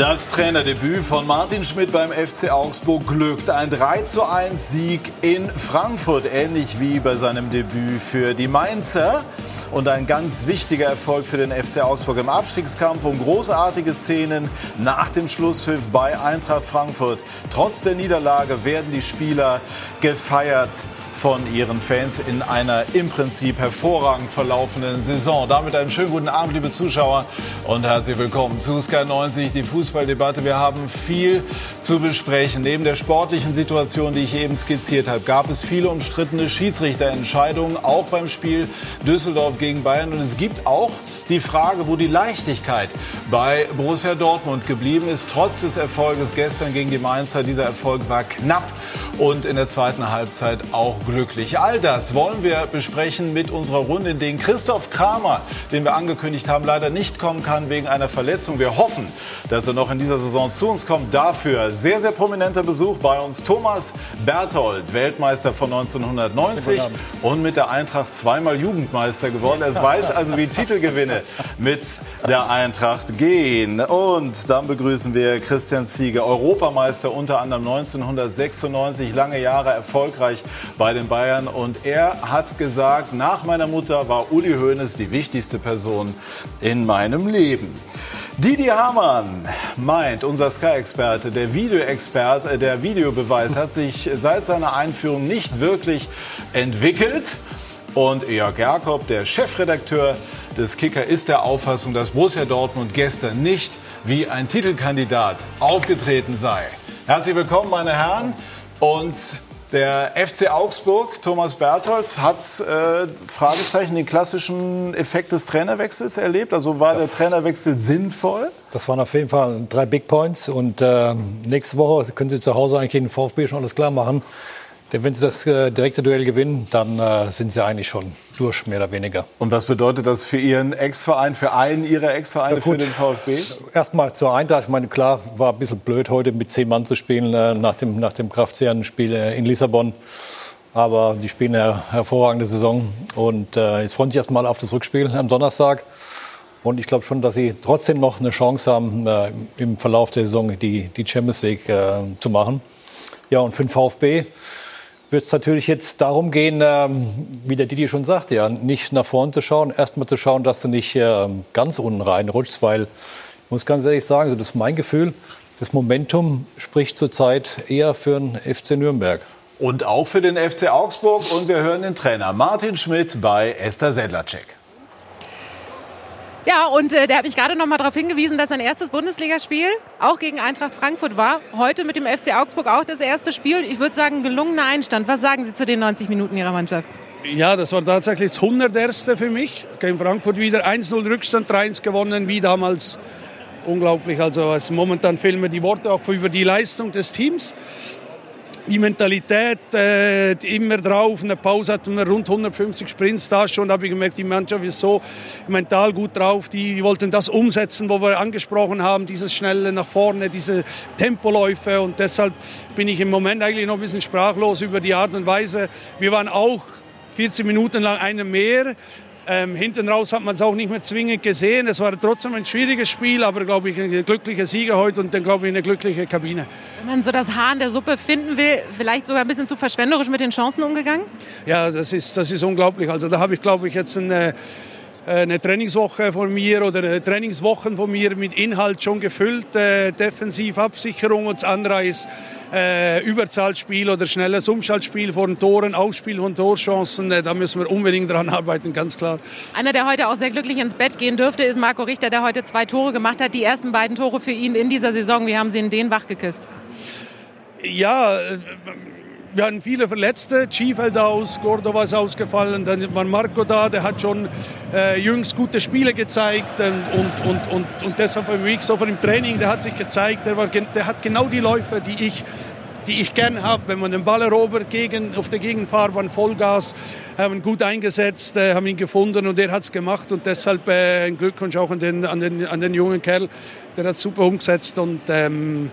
Das Trainerdebüt von Martin Schmidt beim FC Augsburg glückt. Ein 3 zu 1 Sieg in Frankfurt, ähnlich wie bei seinem Debüt für die Mainzer. Und ein ganz wichtiger Erfolg für den FC Augsburg im Abstiegskampf und großartige Szenen nach dem Schlusspfiff bei Eintracht Frankfurt. Trotz der Niederlage werden die Spieler gefeiert von ihren Fans in einer im Prinzip hervorragend verlaufenden Saison. Damit einen schönen guten Abend, liebe Zuschauer, und herzlich willkommen zu Sky 90, die Fußballdebatte. Wir haben viel zu besprechen. Neben der sportlichen Situation, die ich eben skizziert habe, gab es viele umstrittene Schiedsrichterentscheidungen, auch beim Spiel Düsseldorf gegen Bayern. Und es gibt auch die Frage, wo die Leichtigkeit bei Borussia Dortmund geblieben ist, trotz des Erfolges gestern gegen die Mainzer. Dieser Erfolg war knapp und in der zweiten Halbzeit auch glücklich. All das wollen wir besprechen mit unserer Runde, in denen Christoph Kramer, den wir angekündigt haben, leider nicht kommen kann wegen einer Verletzung. Wir hoffen, dass er noch in dieser Saison zu uns kommt. Dafür sehr, sehr prominenter Besuch bei uns. Thomas Berthold, Weltmeister von 1990 und mit der Eintracht zweimal Jugendmeister geworden. Er weiß also, wie Titelgewinne mit der Eintracht gehen. Und dann begrüßen wir Christian Ziege, Europameister unter anderem 1996, lange Jahre erfolgreich bei den Bayern. Und er hat gesagt, nach meiner Mutter war Uli Hoeneß die wichtigste Person in meinem Leben. Didi Hamann meint, unser Sky-Experte, der Videoexperte, der Videobeweis hat sich seit seiner Einführung nicht wirklich entwickelt. Und Jörg Jakob, der Chefredakteur des Kicker, ist der Auffassung, dass Borussia Dortmund gestern nicht wie ein Titelkandidat aufgetreten sei. Herzlich willkommen, meine Herren. Und der FC Augsburg, Thomas Berthold, hat äh, Fragezeichen den klassischen Effekt des Trainerwechsels erlebt. Also war das, der Trainerwechsel sinnvoll? Das waren auf jeden Fall drei Big Points. Und äh, nächste Woche können Sie zu Hause eigentlich den VfB schon alles klar machen. Denn wenn Sie das äh, direkte Duell gewinnen, dann äh, sind Sie eigentlich schon durch, mehr oder weniger. Und was bedeutet das für Ihren Ex-Verein, für einen Ihrer Ex-Vereine, ja, für den VfB? Erstmal zur Eintracht. Ich meine, klar, war ein bisschen blöd, heute mit zehn Mann zu spielen äh, nach dem, nach dem Kraftsehenspiel äh, in Lissabon. Aber die spielen eine hervorragende Saison. Und äh, jetzt freuen sich erstmal auf das Rückspiel am Donnerstag. Und ich glaube schon, dass sie trotzdem noch eine Chance haben, äh, im Verlauf der Saison die, die Champions League äh, zu machen. Ja, und für den VfB wird es natürlich jetzt darum gehen, ähm, wie der Didi schon sagte, ja, nicht nach vorne zu schauen, erstmal zu schauen, dass du nicht äh, ganz unten reinrutschst, weil ich muss ganz ehrlich sagen, das ist mein Gefühl, das Momentum spricht zurzeit eher für den FC Nürnberg. Und auch für den FC Augsburg. Und wir hören den Trainer Martin Schmidt bei Esther Sedlacek. Ja, und äh, der hat mich gerade noch mal darauf hingewiesen, dass sein erstes Bundesligaspiel auch gegen Eintracht Frankfurt war. Heute mit dem FC Augsburg auch das erste Spiel. Ich würde sagen, gelungener Einstand. Was sagen Sie zu den 90 Minuten Ihrer Mannschaft? Ja, das war tatsächlich das 100. für mich. Gegen Frankfurt wieder 1-0 Rückstand, 3-1 gewonnen, wie damals. Unglaublich. Also momentan fehlen mir die Worte auch über die Leistung des Teams die Mentalität äh, immer drauf. Eine Pause hatten wir rund 150 Sprints da schon. Da habe ich gemerkt, die Mannschaft ist so mental gut drauf. Die wollten das umsetzen, wo wir angesprochen haben, dieses schnelle nach vorne, diese Tempoläufe. Und deshalb bin ich im Moment eigentlich noch ein bisschen sprachlos über die Art und Weise. Wir waren auch 14 Minuten lang eine mehr. Ähm, hinten raus hat man es auch nicht mehr zwingend gesehen. Es war trotzdem ein schwieriges Spiel, aber glaube ich ein glücklicher Sieger heute und dann glaube ich eine glückliche Kabine. Wenn man so das Haar in der Suppe finden will, vielleicht sogar ein bisschen zu verschwenderisch mit den Chancen umgegangen? Ja, das ist, das ist unglaublich. Also da habe ich glaube ich jetzt eine eine Trainingswoche von mir oder Trainingswochen von mir mit Inhalt schon gefüllt, äh, Defensivabsicherung und das andere ist äh, Überzahlspiel oder schnelles Umschaltspiel von Toren, Ausspiel von Torchancen. Äh, da müssen wir unbedingt dran arbeiten, ganz klar. Einer, der heute auch sehr glücklich ins Bett gehen dürfte, ist Marco Richter, der heute zwei Tore gemacht hat. Die ersten beiden Tore für ihn in dieser Saison. Wie haben Sie ihn den wachgeküsst? Ja, äh, wir hatten viele Verletzte. Schiefeld aus, Cordova ist ausgefallen. Dann war Marco da, der hat schon äh, jüngst gute Spiele gezeigt. Und, und, und, und, und deshalb für mich so dem Training, der hat sich gezeigt, der, war, der hat genau die Läufe, die ich die ich gern habe, wenn man den Ball erobert gegen, auf der Gegenfahrbahn Vollgas, haben ihn gut eingesetzt, äh, haben ihn gefunden und er hat es gemacht und deshalb äh, ein Glückwunsch auch an den, an, den, an den jungen Kerl, der hat super umgesetzt und, ähm,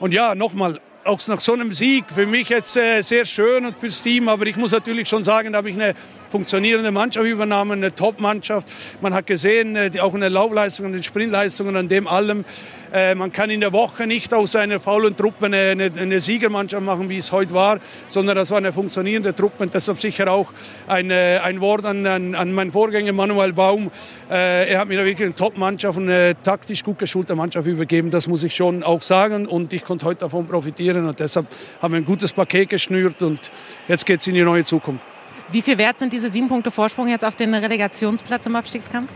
und ja, nochmal, auch nach so einem Sieg für mich jetzt äh, sehr schön und fürs Team. Aber ich muss natürlich schon sagen, da habe ich eine funktionierende Mannschaft übernommen, eine Top-Mannschaft. Man hat gesehen, äh, die, auch in den Laufleistungen, in den Sprintleistungen, an dem allem. Äh, man kann in der Woche nicht aus einer faulen Truppe eine, eine, eine, Siegermannschaft machen, wie es heute war, sondern das war eine funktionierende Truppe. Und deshalb sicher auch ein, äh, ein Wort an, an, an meinen Vorgänger Manuel Baum. Äh, er hat mir wirklich eine Top-Mannschaft eine taktisch gut geschulte Mannschaft übergeben. Das muss ich schon auch sagen. Und ich konnte heute davon profitieren. Und deshalb haben wir ein gutes Paket geschnürt. Und jetzt geht es in die neue Zukunft. Wie viel wert sind diese sieben Punkte Vorsprung jetzt auf den Relegationsplatz im Abstiegskampf?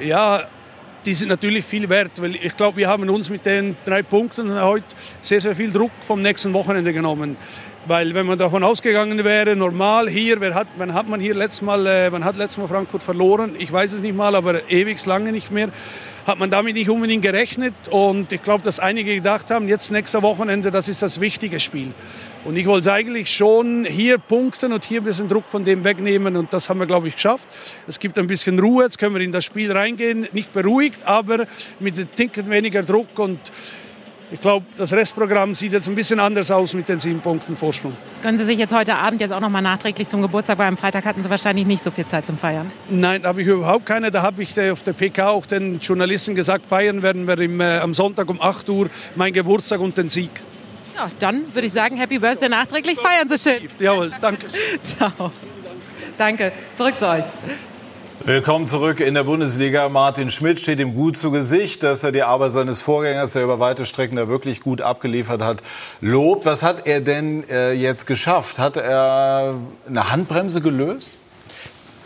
Ja, die sind natürlich viel wert, weil ich glaube, wir haben uns mit den drei Punkten heute sehr, sehr viel Druck vom nächsten Wochenende genommen. Weil wenn man davon ausgegangen wäre, normal hier, wer hat, wann hat man hier letztes Mal, äh, wann hat letztes Mal Frankfurt verloren? Ich weiß es nicht mal, aber ewig lange nicht mehr hat man damit nicht unbedingt gerechnet. Und ich glaube, dass einige gedacht haben, jetzt nächste Wochenende, das ist das wichtige Spiel. Und ich wollte eigentlich schon hier punkten und hier ein bisschen Druck von dem wegnehmen. Und das haben wir, glaube ich, geschafft. Es gibt ein bisschen Ruhe. Jetzt können wir in das Spiel reingehen. Nicht beruhigt, aber mit ein Ticket weniger Druck. Und ich glaube, das Restprogramm sieht jetzt ein bisschen anders aus mit den sieben Punkten Vorsprung. Das können Sie sich jetzt heute Abend jetzt auch noch mal nachträglich zum Geburtstag, weil am Freitag hatten Sie wahrscheinlich nicht so viel Zeit zum Feiern. Nein, habe ich überhaupt keine. Da habe ich auf der PK auch den Journalisten gesagt, feiern werden wir im, äh, am Sonntag um 8 Uhr mein Geburtstag und den Sieg. Ja, dann würde ich sagen, Happy Birthday nachträglich. Feiern Sie schön. Jawohl, danke. Ciao. Danke. Zurück zu euch. Willkommen zurück in der Bundesliga. Martin Schmidt steht ihm gut zu Gesicht, dass er die Arbeit seines Vorgängers, der über weite Strecken da wirklich gut abgeliefert hat, lobt. Was hat er denn äh, jetzt geschafft? Hat er eine Handbremse gelöst?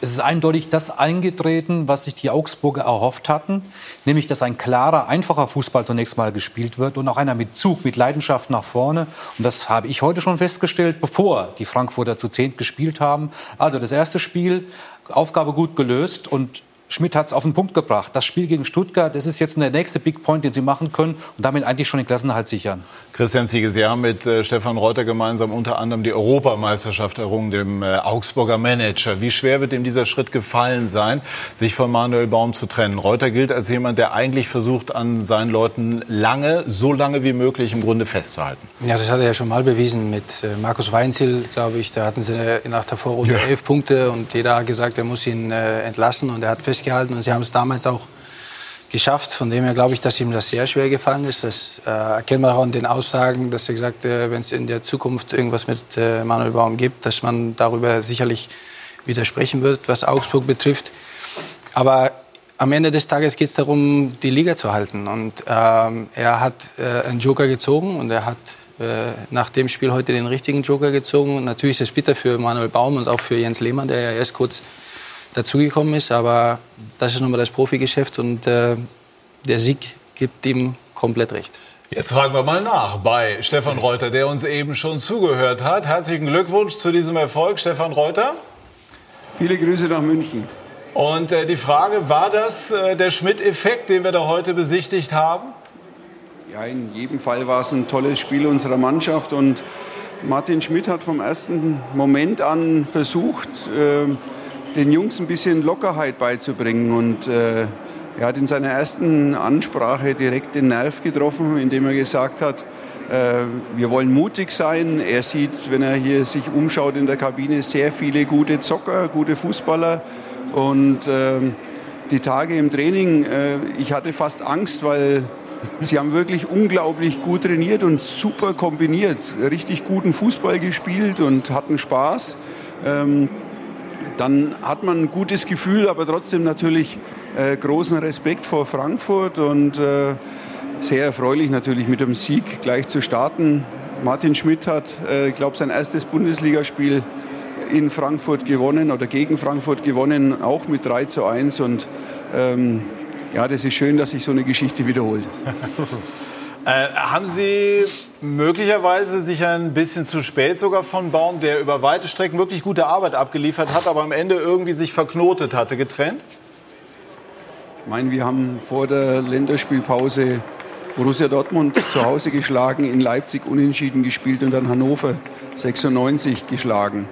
Es ist eindeutig das eingetreten, was sich die Augsburger erhofft hatten, nämlich dass ein klarer, einfacher Fußball zunächst mal gespielt wird und auch einer mit Zug, mit Leidenschaft nach vorne. Und das habe ich heute schon festgestellt, bevor die Frankfurter zu zehnt gespielt haben. Also das erste Spiel Aufgabe gut gelöst und Schmidt hat es auf den Punkt gebracht. Das Spiel gegen Stuttgart, das ist jetzt der nächste Big Point, den sie machen können und damit eigentlich schon den Klassenhalt sichern. Christian Ziege, Sie haben mit äh, Stefan Reuter gemeinsam unter anderem die Europameisterschaft errungen, dem äh, Augsburger Manager. Wie schwer wird ihm dieser Schritt gefallen sein, sich von Manuel Baum zu trennen? Reuter gilt als jemand, der eigentlich versucht, an seinen Leuten lange, so lange wie möglich im Grunde festzuhalten. Ja, das hat er ja schon mal bewiesen mit äh, Markus Weinziel, glaube ich. Da hatten sie nach der Vorrunde ja. elf Punkte und jeder hat gesagt, er muss ihn äh, entlassen und er hat festgehalten und sie haben es damals auch geschafft. Von dem her glaube ich, dass ihm das sehr schwer gefallen ist. Das äh, erkennt man auch an den Aussagen, dass er gesagt hat, äh, wenn es in der Zukunft irgendwas mit äh, Manuel Baum gibt, dass man darüber sicherlich widersprechen wird, was Augsburg betrifft. Aber am Ende des Tages geht es darum, die Liga zu halten. Und ähm, er hat äh, einen Joker gezogen und er hat äh, nach dem Spiel heute den richtigen Joker gezogen. Natürlich ist es bitter für Manuel Baum und auch für Jens Lehmann, der ja erst kurz dazugekommen ist. Aber das ist nun mal das Profigeschäft und äh, der Sieg gibt ihm komplett recht. Jetzt fragen wir mal nach bei Stefan Reuter, der uns eben schon zugehört hat. Herzlichen Glückwunsch zu diesem Erfolg, Stefan Reuter. Viele Grüße nach München. Und äh, die Frage, war das äh, der Schmidt-Effekt, den wir da heute besichtigt haben? Ja, in jedem Fall war es ein tolles Spiel unserer Mannschaft und Martin Schmidt hat vom ersten Moment an versucht, äh, den Jungs ein bisschen Lockerheit beizubringen. Und äh, er hat in seiner ersten Ansprache direkt den Nerv getroffen, indem er gesagt hat, äh, wir wollen mutig sein. Er sieht, wenn er hier sich umschaut in der Kabine, sehr viele gute Zocker, gute Fußballer. Und äh, die Tage im Training, äh, ich hatte fast Angst, weil sie haben wirklich unglaublich gut trainiert und super kombiniert. Richtig guten Fußball gespielt und hatten Spaß. Ähm, dann hat man ein gutes Gefühl, aber trotzdem natürlich äh, großen Respekt vor Frankfurt und äh, sehr erfreulich natürlich mit dem Sieg gleich zu starten. Martin Schmidt hat, äh, ich glaube, sein erstes Bundesligaspiel in Frankfurt gewonnen oder gegen Frankfurt gewonnen, auch mit 3 zu 1 und ähm, ja, das ist schön, dass sich so eine Geschichte wiederholt. Äh, haben Sie möglicherweise sich ein bisschen zu spät sogar von Baum, der über weite Strecken wirklich gute Arbeit abgeliefert hat, aber am Ende irgendwie sich verknotet hatte, getrennt? Ich meine, wir haben vor der Länderspielpause Borussia Dortmund zu Hause geschlagen, in Leipzig unentschieden gespielt und dann Hannover 96 geschlagen.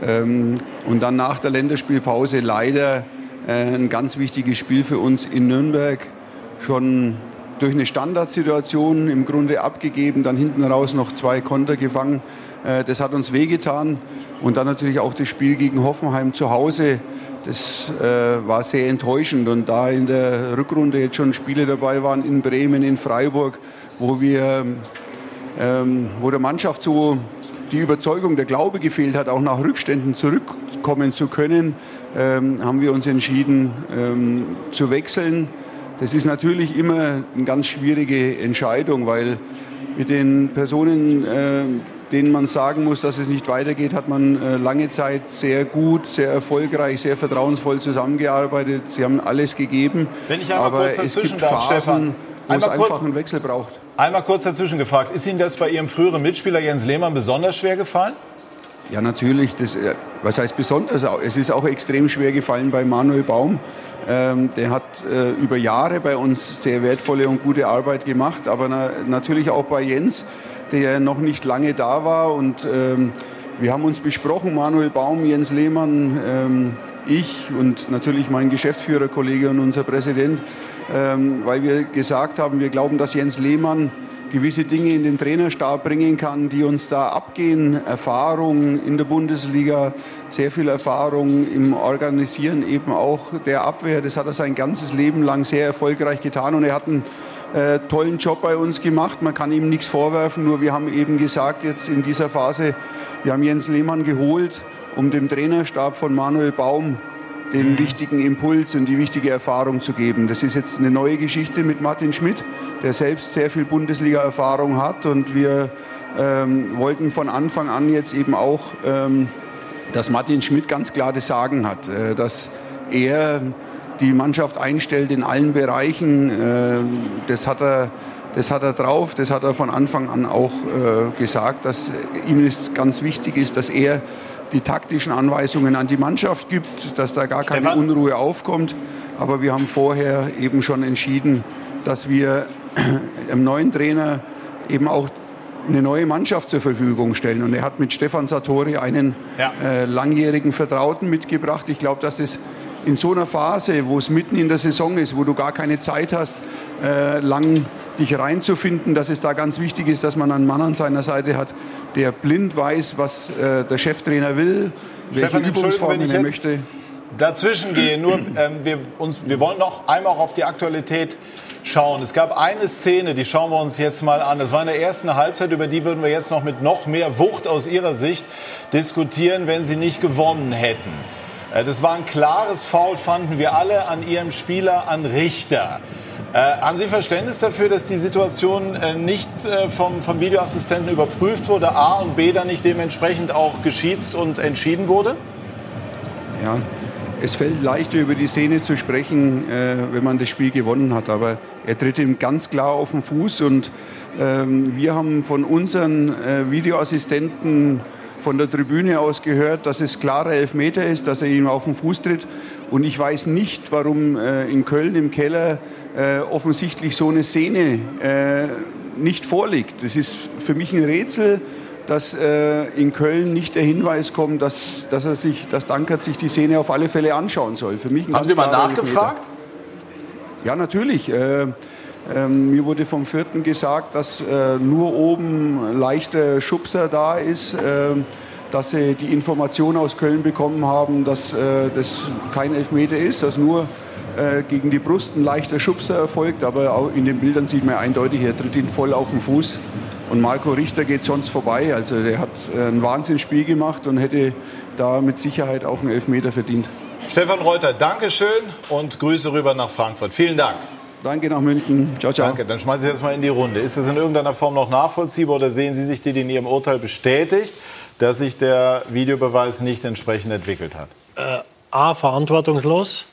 Ähm, und dann nach der Länderspielpause leider äh, ein ganz wichtiges Spiel für uns in Nürnberg. Schon durch eine Standardsituation im Grunde abgegeben, dann hinten raus noch zwei Konter gefangen. Äh, das hat uns wehgetan. Und dann natürlich auch das Spiel gegen Hoffenheim zu Hause. das äh, war sehr enttäuschend. Und da in der Rückrunde jetzt schon Spiele dabei waren in Bremen, in Freiburg, wo wir, ähm, wo der Mannschaft so die Überzeugung, der Glaube gefehlt hat, auch nach Rückständen zurückkommen zu können, ähm, haben wir uns entschieden ähm, zu wechseln. Das ist natürlich immer eine ganz schwierige Entscheidung, weil mit den Personen, äh, denen man sagen muss, dass es nicht weitergeht, hat man äh, lange Zeit sehr gut, sehr erfolgreich, sehr vertrauensvoll zusammengearbeitet. Sie haben alles gegeben. Wenn ich einmal aber kurz es gibt darf, Phasen, Stefan, wo es einfach einen Wechsel braucht. Einmal kurz dazwischen gefragt, ist Ihnen das bei Ihrem früheren Mitspieler Jens Lehmann besonders schwer gefallen? Ja, natürlich. Das, äh, was heißt besonders? Es ist auch extrem schwer gefallen bei Manuel Baum. Ähm, der hat äh, über Jahre bei uns sehr wertvolle und gute Arbeit gemacht, aber na, natürlich auch bei Jens, der noch nicht lange da war. Und ähm, wir haben uns besprochen, Manuel Baum, Jens Lehmann, ähm, ich und natürlich mein Geschäftsführerkollege und unser Präsident, weil wir gesagt haben, wir glauben, dass Jens Lehmann gewisse Dinge in den Trainerstab bringen kann, die uns da abgehen. Erfahrung in der Bundesliga, sehr viel Erfahrung im Organisieren eben auch der Abwehr. Das hat er sein ganzes Leben lang sehr erfolgreich getan und er hat einen äh, tollen Job bei uns gemacht. Man kann ihm nichts vorwerfen, nur wir haben eben gesagt, jetzt in dieser Phase, wir haben Jens Lehmann geholt, um dem Trainerstab von Manuel Baum den wichtigen Impuls und die wichtige Erfahrung zu geben. Das ist jetzt eine neue Geschichte mit Martin Schmidt, der selbst sehr viel Bundesliga-Erfahrung hat und wir ähm, wollten von Anfang an jetzt eben auch, ähm, dass Martin Schmidt ganz klar das Sagen hat, äh, dass er die Mannschaft einstellt in allen Bereichen. Äh, das hat er das hat er drauf, das hat er von Anfang an auch äh, gesagt, dass ihm es ganz wichtig ist, dass er die taktischen Anweisungen an die Mannschaft gibt, dass da gar keine Stefan? Unruhe aufkommt. Aber wir haben vorher eben schon entschieden, dass wir dem neuen Trainer eben auch eine neue Mannschaft zur Verfügung stellen. Und er hat mit Stefan Sartori einen Ja. äh, langjährigen Vertrauten mitgebracht. Ich glaube, dass das in so einer Phase, wo es mitten in der Saison ist, wo du gar keine Zeit hast, äh, lang dich reinzufinden, dass es da ganz wichtig ist, dass man einen Mann an seiner Seite hat, der blind weiß, was äh, der Cheftrainer will, welche Stefan, wenn Übungsformen er möchte. dazwischen gehe. Nur, ähm, wir, uns, wir wollen noch einmal auch auf die Aktualität schauen. Es gab eine Szene, die schauen wir uns jetzt mal an. Das war in der ersten Halbzeit, über die würden wir jetzt noch mit noch mehr Wucht aus Ihrer Sicht diskutieren, wenn Sie nicht gewonnen hätten. Äh, Das war ein klares Foul, fanden wir alle an Ihrem Spieler, an Richter. Äh, haben Sie Verständnis dafür, dass die Situation äh, nicht äh, vom, vom Videoassistenten überprüft wurde, A und B dann nicht dementsprechend auch geschiedst und entschieden wurde? Ja, es fällt leichter über die Szene zu sprechen, äh, wenn man das Spiel gewonnen hat. Aber er tritt ihm ganz klar auf den Fuß und ähm, wir haben von unseren äh, Videoassistenten von der Tribüne aus gehört, dass es klarer Elfmeter ist, dass er ihm auf den Fuß tritt. Und ich weiß nicht, warum äh, in Köln im Keller äh, offensichtlich so eine Szene äh, nicht vorliegt. Das ist für mich ein Rätsel dass äh, in Köln nicht der Hinweis kommt, dass, dass, er sich, dass Dankert sich die Szene auf alle Fälle anschauen soll. Für mich Haben Sie mal nachgefragt? Elfmeter. Ja, natürlich. Äh, ähm, mir wurde vom Vierten gesagt, dass äh, nur oben leichter Schubser da ist, äh, dass sie die Information aus Köln bekommen haben, dass äh, das kein Elfmeter ist, dass nur äh, gegen die Brust ein leichter Schubser erfolgt. Aber auch in den Bildern sieht man eindeutig, er tritt ihn voll auf den Fuß. Und Marco Richter geht sonst vorbei. Also der hat äh, ein Wahnsinnsspiel gemacht und hätte da mit Sicherheit auch einen Elfmeter verdient. Stefan Reuter, Dankeschön und Grüße rüber nach Frankfurt. Vielen Dank. Danke nach München. Ciao, ciao. Danke, dann schmeiße ich jetzt mal in die Runde. Ist es in irgendeiner Form noch nachvollziehbar oder sehen Sie sich die in Ihrem Urteil bestätigt, dass sich der Videobeweis nicht entsprechend entwickelt hat? A, verantwortungslos.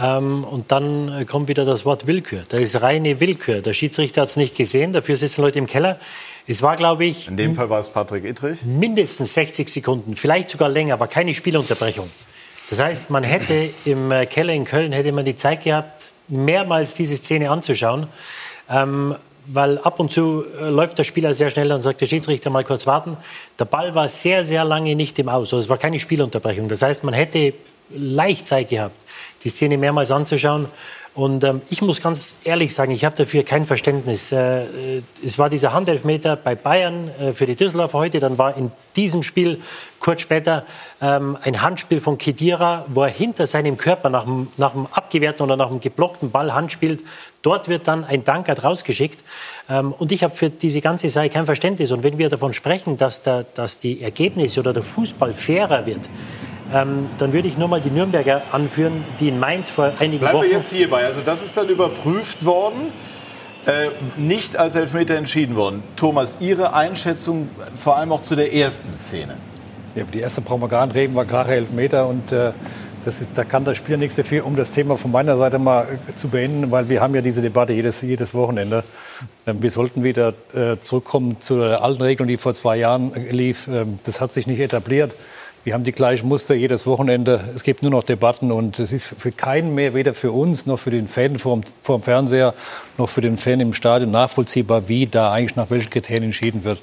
Ähm, und dann äh, kommt wieder das Wort Willkür. Da ist reine Willkür. Der Schiedsrichter hat es nicht gesehen, dafür sitzen Leute im Keller. Es war, glaube ich, In dem Fall war es Patrick Ittrich. mindestens 60 Sekunden, vielleicht sogar länger, aber keine Spielunterbrechung. Das heißt, man hätte im äh, Keller in Köln hätte man die Zeit gehabt, mehrmals diese Szene anzuschauen, ähm, weil ab und zu äh, läuft der Spieler sehr schnell und sagt der Schiedsrichter mal kurz warten. Der Ball war sehr, sehr lange nicht im Aus, also es war keine Spielunterbrechung. Das heißt, man hätte leicht Zeit gehabt, die Szene mehrmals anzuschauen. Und ähm, ich muss ganz ehrlich sagen, ich habe dafür kein Verständnis. Äh, äh, es war dieser Handelfmeter bei Bayern äh, für die Düsseldorfer heute. Dann war in diesem Spiel kurz später ähm, ein Handspiel von Kedira, wo er hinter seinem Körper nach dem, nach dem abgewehrten oder nach dem geblockten Ball handspielt. Dort wird dann ein Dankert rausgeschickt. Ähm, und ich habe für diese ganze Sache kein Verständnis. Und wenn wir davon sprechen, dass, der, dass die Ergebnisse oder der Fußball fairer wird, ähm, dann würde ich nur mal die Nürnberger anführen, die in Mainz vor einigen Bleiben Wochen... wir jetzt hierbei. Also das ist dann überprüft worden, äh, nicht als Elfmeter entschieden worden. Thomas, Ihre Einschätzung vor allem auch zu der ersten Szene? Ja, die erste brauchen wir gar nicht reden, war klare Elfmeter und äh, das ist, da kann der Spieler nichts dafür, um das Thema von meiner Seite mal äh, zu beenden, weil wir haben ja diese Debatte jedes, jedes Wochenende. Ähm, wir sollten wieder äh, zurückkommen zu der alten Regelung, die vor zwei Jahren äh, lief. Ähm, das hat sich nicht etabliert. Wir haben die gleichen Muster jedes Wochenende. Es gibt nur noch Debatten und es ist für keinen mehr, weder für uns noch für den Fan vor dem Fernseher noch für den Fan im Stadion nachvollziehbar, wie da eigentlich nach welchen Kriterien entschieden wird.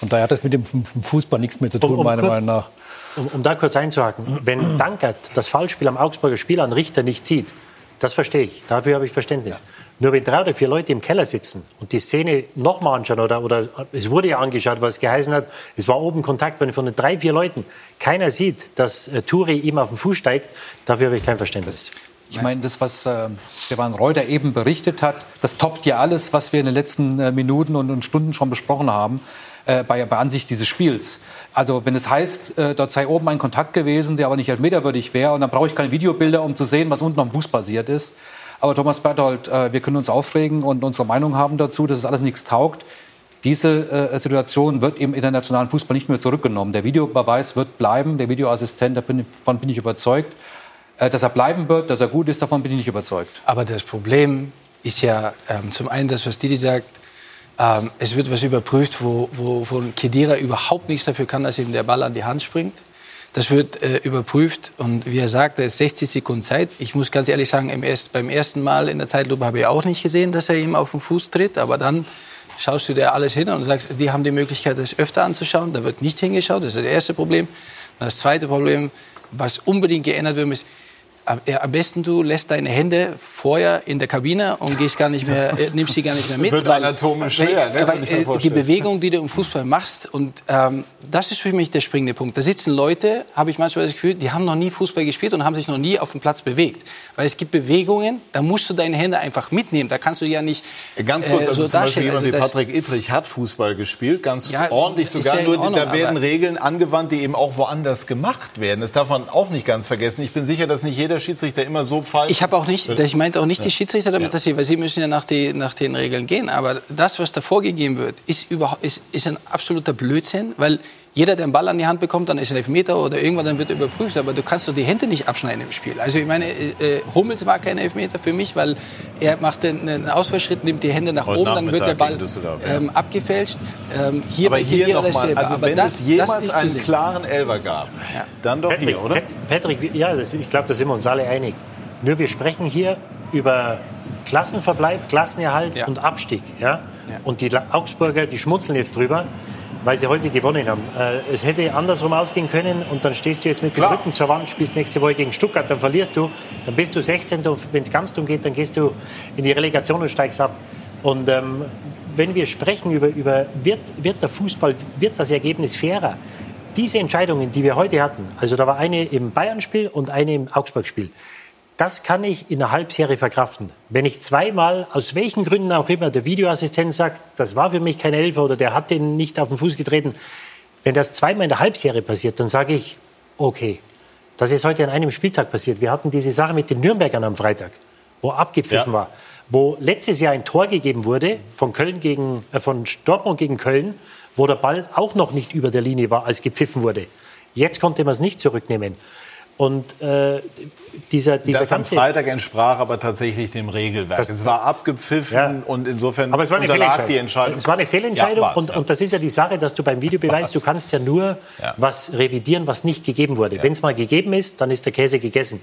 Und daher hat das mit dem Fußball nichts mehr zu tun, um, um meiner kurz, Meinung nach. Um, um, da kurz einzuhaken, wenn Dankert das Foulspiel am Augsburger Spiel an Richter nicht zieht, das verstehe ich. Dafür habe ich Verständnis. Ja. Nur wenn drei oder vier Leute im Keller sitzen und die Szene nochmal anschauen oder, oder es wurde ja angeschaut, was geheißen hat, es war oben Kontakt, wenn von den drei, vier Leuten keiner sieht, dass äh, Turi ihm auf den Fuß steigt, dafür habe ich kein Verständnis. Ich meine, das, was äh, Stefan Reuter eben berichtet hat, das toppt ja alles, was wir in den letzten äh, Minuten und, und, Stunden schon besprochen haben, äh, bei, bei Ansicht dieses Spiels. Also wenn es heißt, äh, dort sei oben ein Kontakt gewesen, der aber nicht elfmeterwürdig wäre, und dann brauche ich keine Videobilder, um zu sehen, was unten am Fuß passiert ist. Aber Thomas Berthold, äh, wir können uns aufregen und unsere Meinung haben dazu, dass es alles nichts taugt. Diese äh, Situation wird im internationalen Fußball nicht mehr zurückgenommen. Der Videobeweis wird bleiben, der Videoassistent, davon bin ich überzeugt. Äh, dass er bleiben wird, dass er gut ist, davon bin ich nicht überzeugt. Aber das Problem ist ja ähm, zum einen das, was Didi sagt, ähm, es wird was überprüft, wo, wo von Kedira überhaupt nichts dafür kann, dass ihm der Ball an die Hand springt. Das wird äh, überprüft und wie er sagt, da ist 60 Sekunden Zeit. Ich muss ganz ehrlich sagen, erst, beim ersten Mal in der Zeitlupe habe ich auch nicht gesehen, dass er ihm auf den Fuß tritt. Aber dann schaust du dir alles hin und sagst, die haben die Möglichkeit, das öfter anzuschauen. Da wird nicht hingeschaut. Das ist das erste Problem. Und das zweite Problem, was unbedingt geändert wird, ist, am besten du lässt deine Hände vorher in der Kabine und gehst gar nicht mehr, äh, nimmst sie gar nicht mehr mit. Wird weil, anatomisch schwer, ne, weil, äh, die Bewegung, die du im Fußball machst und ähm, das ist für mich der springende Punkt. Da sitzen Leute, habe ich manchmal das Gefühl, die haben noch nie Fußball gespielt und haben sich noch nie auf dem Platz bewegt, weil es gibt Bewegungen, da musst du deine Hände einfach mitnehmen. Da kannst du ja nicht ganz kurz, äh, also so zum Beispiel jemand also wie Patrick Ittrich hat Fußball gespielt, ganz ja, ordentlich sogar. Ja nur Ordnung, da werden Regeln angewandt, die eben auch woanders gemacht werden. Das darf man auch nicht ganz vergessen. Ich bin sicher, dass nicht jeder Schiedsrichter immer so falsch. Ich habe auch nicht, ich meinte auch nicht die Schiedsrichter damit, dass sie, weil sie müssen ja nach, die, nach den Regeln gehen. Aber das, was da vorgegeben wird, ist, überhaupt, ist, ist ein absoluter Blödsinn, weil jeder, der einen Ball an die Hand bekommt, dann ist ein Elfmeter oder irgendwann dann wird überprüft. Aber du kannst doch die Hände nicht abschneiden im Spiel. Also ich meine, äh, Hummels war kein Elfmeter für mich, weil er macht einen Ausfallschritt, nimmt die Hände nach Heute oben, dann wird der Ball ähm, abgefälscht. Ähm, hier aber hier nochmal, also aber wenn das, es jemals einen klaren Elfer gab, ja. dann doch Patrick, hier, oder? Patrick, ja, das, ich glaube, da sind wir uns alle einig. Nur wir sprechen hier über Klassenverbleib, Klassenerhalt ja. und Abstieg. Ja? ja? Und die Augsburger, die schmunzeln jetzt drüber, weil sie heute gewonnen haben. Äh, es hätte andersrum ausgehen können und dann stehst du jetzt mit Klar. dem Rücken zur Wand, spielst nächste Woche gegen Stuttgart, dann verlierst du, dann bist du 16. und wenn es ganz dumm geht, dann gehst du in die Relegation und steigst ab. Und ähm, wenn wir sprechen über, über wird, wird der Fußball, wird das Ergebnis fairer, diese Entscheidungen, die wir heute hatten, also da war eine im Bayern-Spiel und eine im Augsburg-Spiel, das kann ich in einer Halbserie verkraften. Wenn ich zweimal, aus welchen Gründen auch immer, der Videoassistent sagt, das war für mich kein Elfer oder der hat den nicht auf den Fuß getreten, wenn das zweimal in der Halbserie passiert, dann sage ich, okay, das ist heute an einem Spieltag passiert. Wir hatten diese Sache mit den Nürnbergern am Freitag, wo abgepfiffen ja. war, wo letztes Jahr ein Tor gegeben wurde von Köln gegen, äh, von Dortmund gegen Köln, wo der Ball auch noch nicht über der Linie war, als gepfiffen wurde. Jetzt konnte man es nicht zurücknehmen. Und äh, dieser, dieser das ganze am Freitag entsprach aber tatsächlich dem Regelwerk. Das, es war abgepfiffen ja. und insofern aber es war eine unterlag die Entscheidung. Es war eine Fehlentscheidung ja, und, ja. und das ist ja die Sache, dass du beim Videobeweis, du kannst ja nur was revidieren, was nicht gegeben wurde. Wenn es mal gegeben ist, dann ist der Käse gegessen.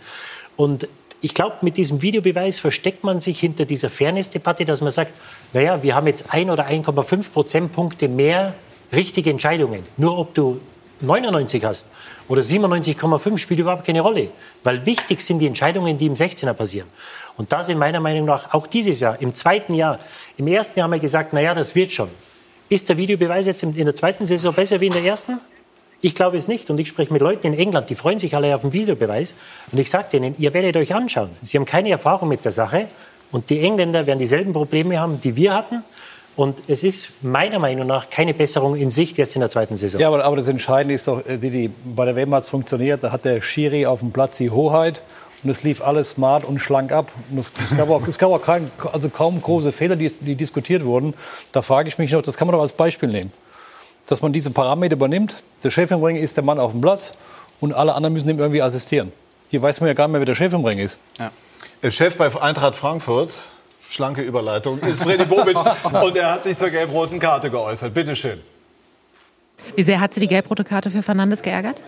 Und ich glaube, mit diesem Videobeweis versteckt man sich hinter dieser Fairness-Debatte, dass man sagt, naja, wir haben jetzt ein oder 1,5 Prozentpunkte mehr richtige Entscheidungen. Nur ob du 99 hast oder 97,5 spielt überhaupt keine Rolle. Weil wichtig sind die Entscheidungen, die im 16er passieren. Und da sind meiner Meinung nach auch dieses Jahr, im zweiten Jahr, im ersten Jahr haben wir gesagt, naja, das wird schon. Ist der Videobeweis jetzt in der zweiten Saison besser wie in der ersten? Ich glaube es nicht. Und ich spreche mit Leuten in England, die freuen sich alle auf den Videobeweis. Und ich sage denen, ihr werdet euch anschauen. Sie haben keine Erfahrung mit der Sache. Und die Engländer werden dieselben Probleme haben, die wir hatten. Und es ist meiner Meinung nach keine Besserung in Sicht jetzt in der zweiten Saison. Ja, aber, aber das Entscheidende ist doch, die, die, bei der WM hat es funktioniert. Da hat der Schiri auf dem Platz die Hoheit. Und es lief alles smart und schlank ab. Und es, es gab auch, es gab auch kein, also kaum große Fehler, die, die diskutiert wurden. Da frage ich mich noch, das kann man doch als Beispiel nehmen. Dass man diese Parameter übernimmt. Der Chef im Ring ist der Mann auf dem Platz und alle anderen müssen ihm irgendwie assistieren. Hier weiß man ja gar nicht mehr, wer der Chef im Ring ist. Ja. Der Chef bei Eintracht Frankfurt, schlanke Überleitung, ist Freddy Bobic und er hat sich zur gelb-roten Karte geäußert. Bitte schön. Wie sehr hat Sie die gelb-rote Karte für Fernandes geärgert?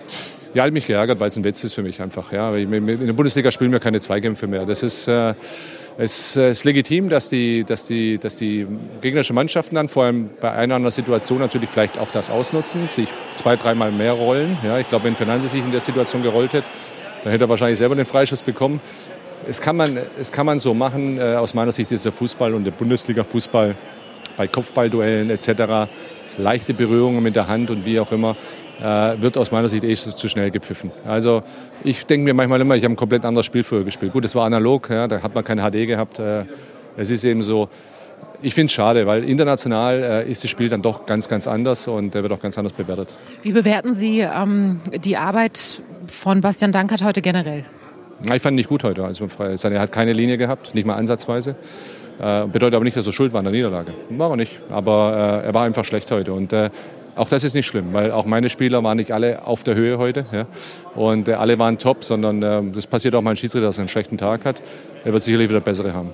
Ja, hat mich geärgert, weil es ein Witz ist für mich einfach. Ja, in der Bundesliga spielen wir keine Zweikämpfe mehr. Das ist, äh, es ist legitim, dass die, dass, die, dass die gegnerischen Mannschaften dann vor allem bei einer anderen Situation natürlich vielleicht auch das ausnutzen, sich zwei, dreimal mehr rollen. Ja, ich glaube, wenn Fernandes sich in der Situation gerollt hätte, dann hätte er wahrscheinlich selber den Freischuss bekommen. Es kann man, es kann man so machen. Äh, aus meiner Sicht ist der Fußball und der Bundesliga-Fußball bei Kopfballduellen etc. leichte Berührungen mit der Hand und wie auch immer äh, wird aus meiner Sicht eh zu schnell gepfiffen. Also ich denke mir manchmal immer, ich habe ein komplett anderes Spiel früher gespielt. Gut, es war analog, ja, da hat man keine HD gehabt. Äh, es ist eben so, ich finde es schade, weil international ist das Spiel dann doch ganz, ganz anders und wird auch ganz anders bewertet. Wie bewerten Sie ähm, die Arbeit von Bastian Dankert heute generell? Ich fand ihn nicht gut heute. Also er hat keine Linie gehabt, nicht mal ansatzweise. Äh, bedeutet aber nicht, dass er schuld war an der Niederlage. War er nicht. Aber äh, er war einfach schlecht heute. Und äh, auch das ist nicht schlimm, weil auch meine Spieler waren nicht alle auf der Höhe heute. Ja? Und äh, alle waren top, sondern äh, das passiert auch mal ein Schiedsrichter, dass er einen schlechten Tag hat. Er wird sicherlich wieder bessere haben.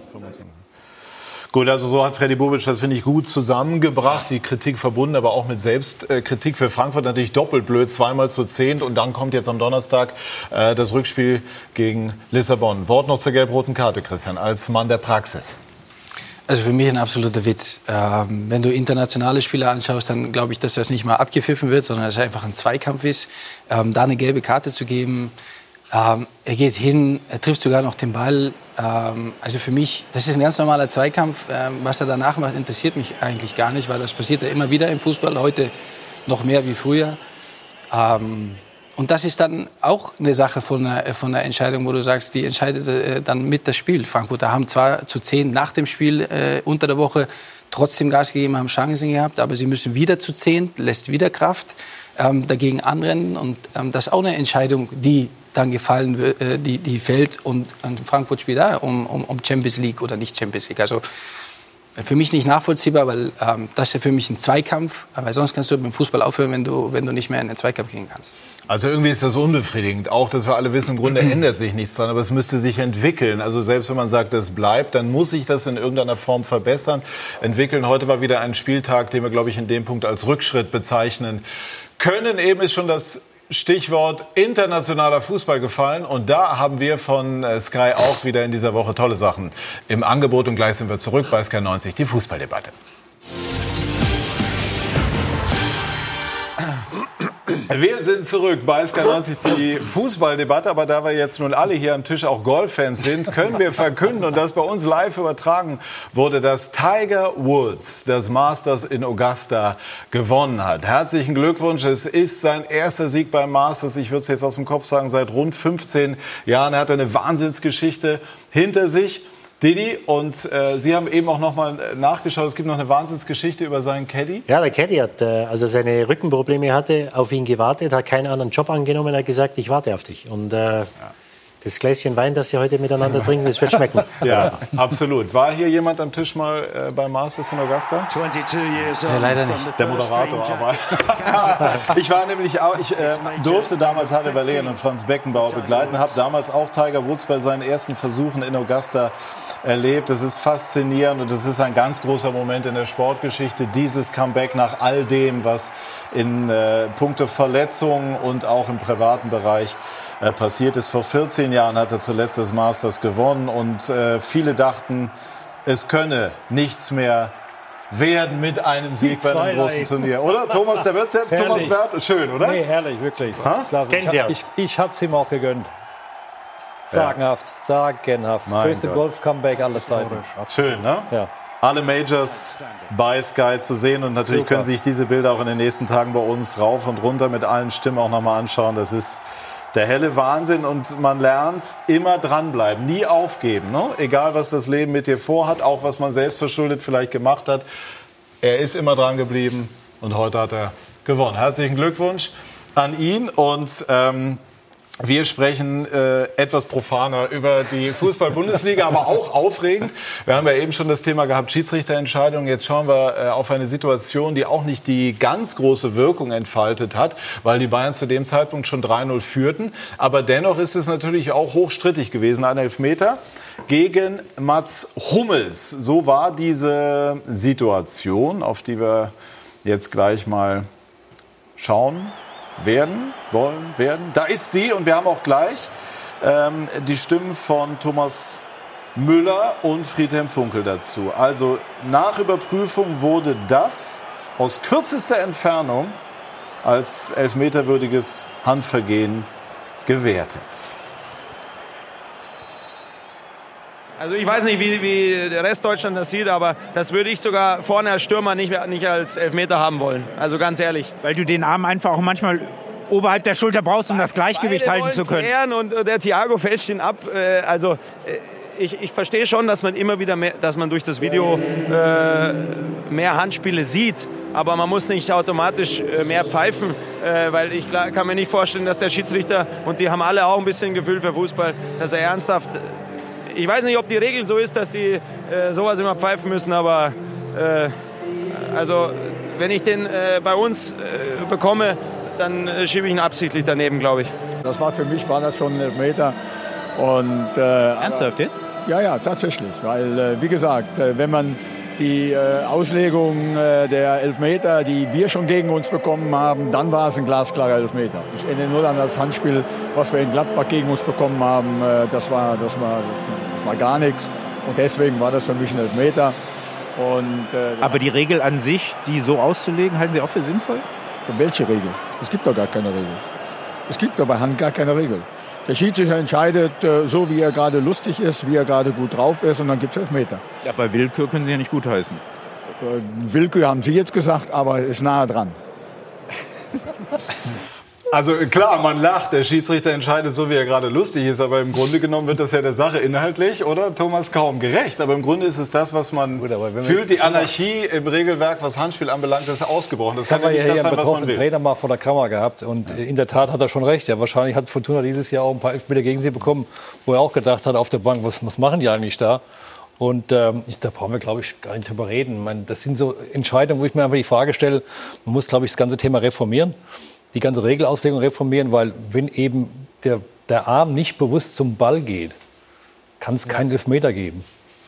Gut, also so hat Freddy Bobic das, finde ich, gut zusammengebracht. Die Kritik verbunden, aber auch mit Selbstkritik für Frankfurt natürlich doppelt blöd. Zweimal zu zehnt und dann kommt jetzt am Donnerstag äh, das Rückspiel gegen Lissabon. Wort noch zur gelb-roten Karte, Christian, als Mann der Praxis. Also für mich ein absoluter Witz. Ähm, wenn du internationale Spieler anschaust, dann glaube ich, dass das nicht mal abgepfiffen wird, sondern dass es einfach ein Zweikampf ist. Ähm, da eine gelbe Karte zu geben, ähm, er geht hin, er trifft sogar noch den Ball. Ähm, also für mich, das ist ein ganz normaler Zweikampf. Ähm, was er danach macht, interessiert mich eigentlich gar nicht, weil das passiert ja immer wieder im Fußball, heute noch mehr wie früher. Ähm, und das ist dann auch eine Sache von einer, von einer Entscheidung, wo du sagst, die entscheidet äh, dann mit das Spiel. Frankfurter haben zwar zu zehn nach dem Spiel äh, unter der Woche trotzdem Gas gegeben, haben Chancen gehabt, aber sie müssen wieder zu zehn, lässt wieder Kraft ähm, dagegen anrennen. Und ähm, das ist auch eine Entscheidung, die dann gefallen äh, die, die fällt und, und Frankfurt spielt da um, um, um Champions League oder nicht Champions League. Also für mich nicht nachvollziehbar, weil ähm, das ist ja für mich ein Zweikampf. Aber sonst kannst du mit dem Fußball aufhören, wenn du, wenn du nicht mehr in den Zweikampf gehen kannst. Also irgendwie ist das unbefriedigend. Auch, dass wir alle wissen, im Grunde ändert sich nichts dran, aber es müsste sich entwickeln. Also selbst wenn man sagt, es bleibt, dann muss sich das in irgendeiner Form verbessern, entwickeln. Heute war wieder ein Spieltag, den wir, glaube ich, in dem Punkt als Rückschritt bezeichnen können. Eben ist schon das Stichwort internationaler Fußball gefallen. Und da haben wir von äh, Sky auch wieder in dieser Woche tolle Sachen im Angebot. Und gleich sind wir zurück bei Sky 90, die Fußballdebatte. Wir sind zurück bei SK90, die Fußballdebatte. Aber da wir jetzt nun alle hier am Tisch auch Golffans sind, können wir verkünden und das bei uns live übertragen wurde, dass Tiger Woods das Masters in Augusta gewonnen hat. Herzlichen Glückwunsch. Es ist sein erster Sieg beim Masters. Ich würde es jetzt aus dem Kopf sagen, seit rund 15 Jahren. Er hat eine Wahnsinnsgeschichte hinter sich. Didi, und äh, Sie haben eben auch noch mal nachgeschaut, es gibt noch eine Wahnsinnsgeschichte über seinen Caddy. Ja, der Caddy hat, äh, als er seine Rückenprobleme hatte, auf ihn gewartet, hat keinen anderen Job angenommen, hat gesagt, ich warte auf dich. Und äh, ja das Gläschen Wein, das Sie heute miteinander trinken, das wird schmecken. Ja, absolut. War hier jemand am Tisch mal äh, bei Masters in Augusta? 22 years old. Ja, leider nicht. Der Moderator, aber. ich war nämlich auch, ich äh, durfte damals Harry Verlehen und Franz Beckenbauer begleiten, habe damals auch Tiger Woods bei seinen ersten Versuchen in Augusta erlebt. Das ist faszinierend und das ist ein ganz großer Moment in der Sportgeschichte. Dieses Comeback nach all dem, was in äh, puncto Verletzungen und auch im privaten Bereich äh, passiert ist. Vor 14 Jahren hat er zuletzt das Masters gewonnen und äh, viele dachten, es könne nichts mehr werden mit einem Sieg bei einem großen Turnier, oder? Thomas, der wird selbst Herrlich. Thomas Wert. Schön, oder? Nee, herrlich, wirklich. Ha? Klasse. Ich, ich, ich hab's ihm auch gegönnt. Sagenhaft, sagenhaft. Das größte. Golf-Comeback aller Zeiten. Schön, ne? Ja. Alle Majors bei Sky zu sehen und natürlich Super. können Sie sich diese Bilder auch in den nächsten Tagen bei uns rauf und runter mit allen Stimmen auch nochmal anschauen. Das ist der helle Wahnsinn und man lernt immer dranbleiben, nie aufgeben. Ne? Egal, was das Leben mit dir vorhat, auch was man selbst verschuldet vielleicht gemacht hat. Er ist immer dran geblieben und heute hat er gewonnen. Herzlichen Glückwunsch an ihn und ähm, wir sprechen äh, etwas profaner über die Fußball-Bundesliga, aber auch aufregend. Wir haben ja eben schon das Thema gehabt, Schiedsrichterentscheidungen. Jetzt schauen wir äh, auf eine Situation, die auch nicht die ganz große Wirkung entfaltet hat, weil die Bayern zu dem Zeitpunkt schon 3-0 führten. Aber dennoch ist es natürlich auch hochstrittig gewesen. Ein Elfmeter gegen Mats Hummels. So war diese Situation, auf die wir jetzt gleich mal schauen werden, wollen, werden. Da ist sie und wir haben auch gleich ähm, die Stimmen von Thomas Müller und Friedhelm Funkel dazu. Also nach Überprüfung wurde das aus kürzester Entfernung als elfmeterwürdiges Handvergehen gewertet. Also ich weiß nicht, wie, wie der Rest Deutschland das sieht, aber das würde ich sogar vorne als Stürmer nicht, nicht als Elfmeter haben wollen. Also ganz ehrlich. Weil du den Arm einfach auch manchmal oberhalb der Schulter brauchst, um das Gleichgewicht Beide halten zu können. Und äh, der Thiago fälscht ihn ab. Äh, Also äh, ich, ich verstehe schon, dass man immer wieder mehr, dass man durch das Video äh, mehr Handspiele sieht. Aber man muss nicht automatisch mehr pfeifen, äh, weil ich kann mir nicht vorstellen, dass der Schiedsrichter, und die haben alle auch ein bisschen Gefühl für Fußball, dass er ernsthaft ich weiß nicht, ob die Regel so ist, dass die äh, sowas immer pfeifen müssen, aber äh, also wenn ich den äh, bei uns äh, bekomme, dann äh, schiebe ich ihn absichtlich daneben, glaube ich. Das war für mich war das schon ein Elfmeter. Und, äh, Ernsthaft jetzt? Ja, ja, tatsächlich. Weil, äh, wie gesagt, äh, wenn man die äh, Auslegung äh, der Elfmeter, die wir schon gegen uns bekommen haben, dann war es ein glasklarer Elfmeter. Ich erinnere nur an das Handspiel, was wir in Gladbach gegen uns bekommen haben. Äh, das, war, das, war, das war gar nichts. Und deswegen war das für mich ein Elfmeter. Und, äh, Aber die Regel an sich, die so auszulegen, halten Sie auch für sinnvoll? welche Regel? Es gibt doch gar keine Regel. Es gibt doch bei Hand gar keine Regel. Der Schiedsrichter entscheidet äh, so, wie er gerade lustig ist, wie er gerade gut drauf ist und dann gibt es Elfmeter. Ja, bei Willkür können Sie ja nicht gutheißen. Äh, Willkür haben Sie jetzt gesagt, aber ist nahe dran. Also klar, man lacht, der Schiedsrichter entscheidet so, wie er gerade lustig ist, aber im Grunde genommen wird das ja der Sache inhaltlich, oder Thomas, kaum gerecht. Aber im Grunde ist es das, was man fühlt. Die Anarchie im Regelwerk, was Handspiel anbelangt, ist ausgebrochen. Das kann wir ja hier sein, was man. Trainer mal vor der Kamera gehabt. Und in der Tat hat er schon recht. Ja, wahrscheinlich hat Fortuna dieses Jahr auch ein paar Elfmeter gegen sie bekommen, wo er auch gedacht hat auf der Bank, was, was machen die eigentlich da? Und ähm, ich, da brauchen wir, glaube ich, gar nicht drüber reden. Ich meine, das sind so Entscheidungen, wo ich mir einfach die Frage stelle, man muss, glaube ich, das ganze Thema reformieren, die ganze Regelauslegung reformieren, weil wenn eben der, der Arm nicht bewusst zum Ball geht, kann es keinen Elfmeter geben.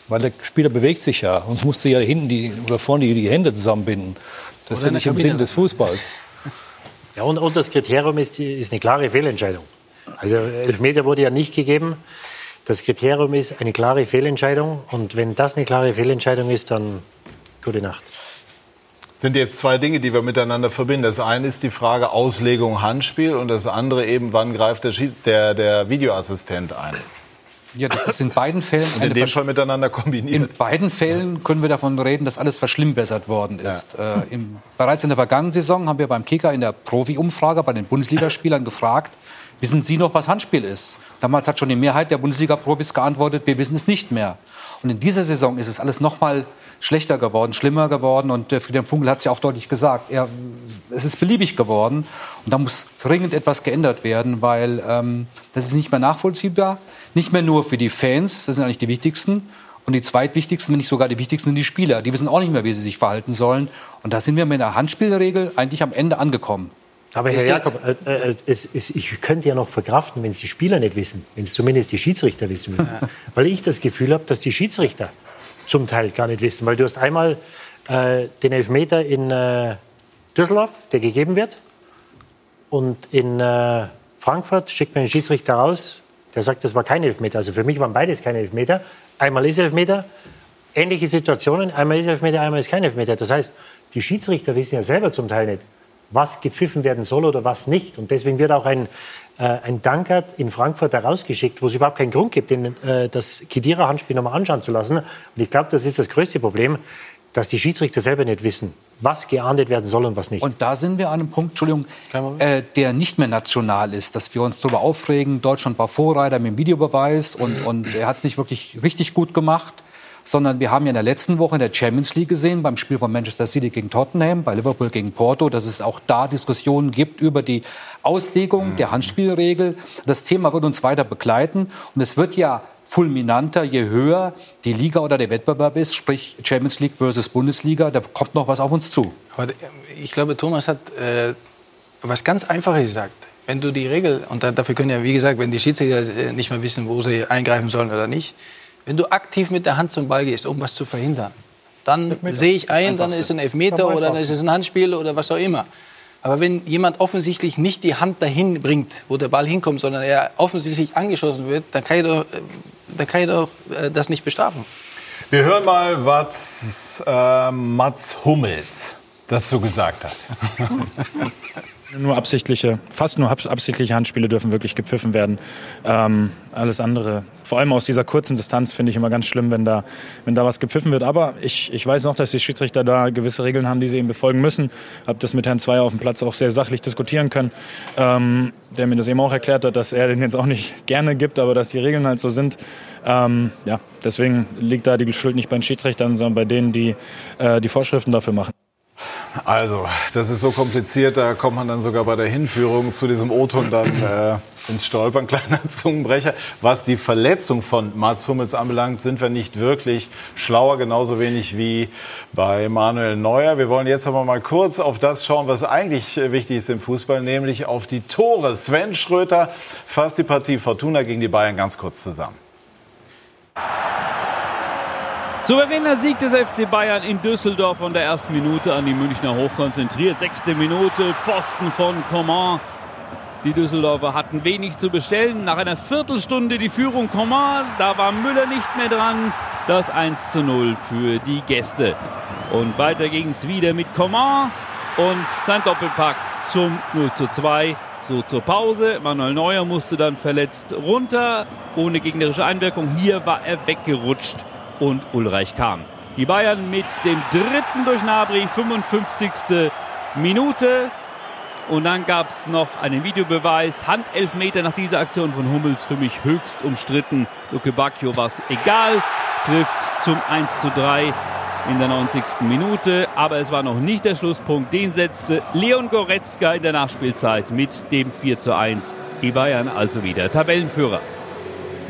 Weil der Spieler bewegt sich ja. Und es musste ja hinten die, oder vorne die, die Hände zusammenbinden. Das ist ja nicht im. Sinn des Fußballs. Ja, und, und das Kriterium ist, die- ist eine klare Fehlentscheidung. Also Elfmeter wurde ja nicht gegeben. Das Kriterium ist eine klare Fehlentscheidung. Und wenn das eine klare Fehlentscheidung ist, dann gute Nacht. Sind jetzt zwei Dinge, die wir miteinander verbinden. Das eine ist die Frage Auslegung Handspiel und das andere eben, wann greift der, der, der Videoassistent ein. Ja, das ist in beiden Fällen in dem Fall miteinander In kombiniert. beiden Fällen können wir davon reden, dass alles verschlimmbessert worden ist. Äh, im, bereits in der vergangenen Saison haben wir beim Kicker in der Profi-Umfrage bei den Bundesligaspielern gefragt, wissen Sie noch, was Handspiel ist? Damals hat schon die Mehrheit der Bundesliga-Profis geantwortet, wir wissen es nicht mehr. Und in dieser Saison ist es alles noch mal schlechter geworden, schlimmer geworden. Und äh, Friedhelm Funkel hat es ja auch deutlich gesagt. Er, es ist beliebig geworden. Und da muss dringend etwas geändert werden, weil ähm, das ist nicht mehr nachvollziehbar. Nicht mehr nur für die Fans, das sind eigentlich die wichtigsten. Und die zweitwichtigsten, wenn nicht sogar die wichtigsten, sind die Spieler. Die wissen auch nicht mehr, wie sie sich verhalten sollen. Und da sind wir mit der Handspielregel eigentlich am Ende angekommen. Aber Herr Jakob, äh, äh, es, es, ich könnte ja noch verkraften, wenn es die Spieler nicht wissen, wenn es zumindest die Schiedsrichter wissen würden. Weil ich das Gefühl habe, dass die Schiedsrichter zum Teil gar nicht wissen. Weil du hast einmal äh, den Elfmeter in äh, Düsseldorf, der gegeben wird. Und in äh, Frankfurt schickt man den Schiedsrichter raus, der sagt, das war kein Elfmeter. Also für mich waren beides keine Elfmeter. Einmal ist Elfmeter ähnliche Situationen. Einmal ist Elfmeter, einmal ist kein Elfmeter. Das heißt, die Schiedsrichter wissen ja selber zum Teil nicht, was gepfiffen werden soll oder was nicht. Und deswegen wird auch ein, äh, ein Dankert in Frankfurt herausgeschickt, wo es überhaupt keinen Grund gibt, den, äh, das Kedira-Handspiel nochmal anschauen zu lassen. Und ich glaube, das ist das größte Problem, dass die Schiedsrichter selber nicht wissen, was geahndet werden soll und was nicht. Und da sind wir an einem Punkt, Entschuldigung, äh, der nicht mehr national ist, dass wir uns darüber aufregen, Deutschland war Vorreiter mit dem Videobeweis und, und er hat es nicht wirklich richtig gut gemacht sondern wir haben ja in der letzten Woche in der Champions League gesehen, beim Spiel von Manchester City gegen Tottenham, bei Liverpool gegen Porto, dass es auch da Diskussionen gibt über die Auslegung der Handspielregel. Das Thema wird uns weiter begleiten und es wird ja fulminanter, je höher die Liga oder der Wettbewerb ist, sprich Champions League versus Bundesliga, da kommt noch was auf uns zu. Aber ich glaube, Thomas hat äh, was ganz Einfaches gesagt. Wenn du die Regel, und dafür können ja, wie gesagt, wenn die Schiedsrichter nicht mehr wissen, wo sie eingreifen sollen oder nicht, wenn du aktiv mit der Hand zum Ball gehst, um was zu verhindern, dann sehe ich ein, dann ist es ein Elfmeter oder dann ist es ein Handspiel oder was auch immer. Aber wenn jemand offensichtlich nicht die Hand dahin bringt, wo der Ball hinkommt, sondern er offensichtlich angeschossen wird, dann kann ich doch, dann kann ich doch äh, das nicht bestrafen. Wir hören mal, was äh, Mats Hummels dazu gesagt hat. Nur absichtliche, fast nur absichtliche Handspiele dürfen wirklich gepfiffen werden. Ähm, alles andere, vor allem aus dieser kurzen Distanz, finde ich immer ganz schlimm, wenn da, wenn da was gepfiffen wird. Aber ich, ich weiß noch, dass die Schiedsrichter da gewisse Regeln haben, die sie eben befolgen müssen. Habe das mit Herrn Zweier auf dem Platz auch sehr sachlich diskutieren können, ähm, der mir das eben auch erklärt hat, dass er den jetzt auch nicht gerne gibt, aber dass die Regeln halt so sind. Ähm, ja, deswegen liegt da die Schuld nicht bei den Schiedsrichtern, sondern bei denen, die äh, die Vorschriften dafür machen. Also, das ist so kompliziert, da kommt man dann sogar bei der Hinführung zu diesem O-Ton dann äh, ins Stolpern, kleiner Zungenbrecher. Was die Verletzung von Mats Hummels anbelangt, sind wir nicht wirklich schlauer, genauso wenig wie bei Manuel Neuer. Wir wollen jetzt aber mal kurz auf das schauen, was eigentlich wichtig ist im Fußball, nämlich auf die Tore. Sven Schröter fasst die Partie Fortuna gegen die Bayern ganz kurz zusammen. Souveräner Sieg des FC Bayern in Düsseldorf von der ersten Minute an die Münchner hochkonzentriert. Sechste Minute, Pfosten von Coman. Die Düsseldorfer hatten wenig zu bestellen. Nach einer Viertelstunde die Führung Coman. Da war Müller nicht mehr dran. Das 1 zu 0 für die Gäste. Und weiter ging es wieder mit Coman und sein Doppelpack zum 0 zu 2. So zur Pause. Manuel Neuer musste dann verletzt runter, ohne gegnerische Einwirkung. Hier war er weggerutscht und Ulreich kam. Die Bayern mit dem dritten durch Nabri, 55. Minute. Und dann gab es noch einen Videobeweis. Handelfmeter nach dieser Aktion von Hummels für mich höchst umstritten. Luke Bacchio war es egal. Trifft zum 1 zu 3 in der 90. Minute. Aber es war noch nicht der Schlusspunkt. Den setzte Leon Goretzka in der Nachspielzeit mit dem 4 zu 1. Die Bayern also wieder Tabellenführer.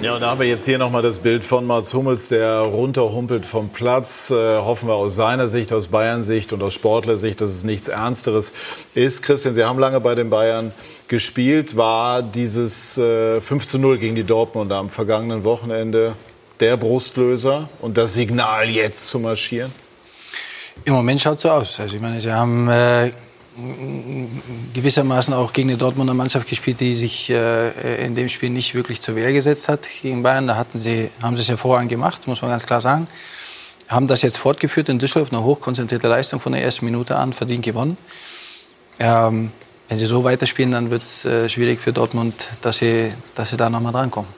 Ja, und da haben wir jetzt hier nochmal das Bild von Mats Hummels, der runterhumpelt vom Platz. Äh, hoffen wir aus seiner Sicht, aus Bayern Sicht und aus Sportlersicht, dass es nichts Ernsteres ist. Christian, Sie haben lange bei den Bayern gespielt. War dieses äh, 5 zu 0 gegen die Dortmunder am vergangenen Wochenende der Brustlöser und das Signal jetzt zu marschieren? Im Moment schaut es so aus. Also ich meine, sie haben äh, gewissermaßen auch gegen eine Dortmunder Mannschaft gespielt, die sich äh, in dem Spiel nicht wirklich zur Wehr gesetzt hat gegen Bayern. Da hatten sie, haben sie es hervorragend gemacht, muss man ganz klar sagen. Haben das jetzt fortgeführt in Düsseldorf, eine hochkonzentrierte Leistung von der ersten Minute an, verdient gewonnen. Ähm, wenn sie so weiterspielen, dann wird es äh, schwierig für Dortmund, dass sie, dass sie da nochmal drankommen.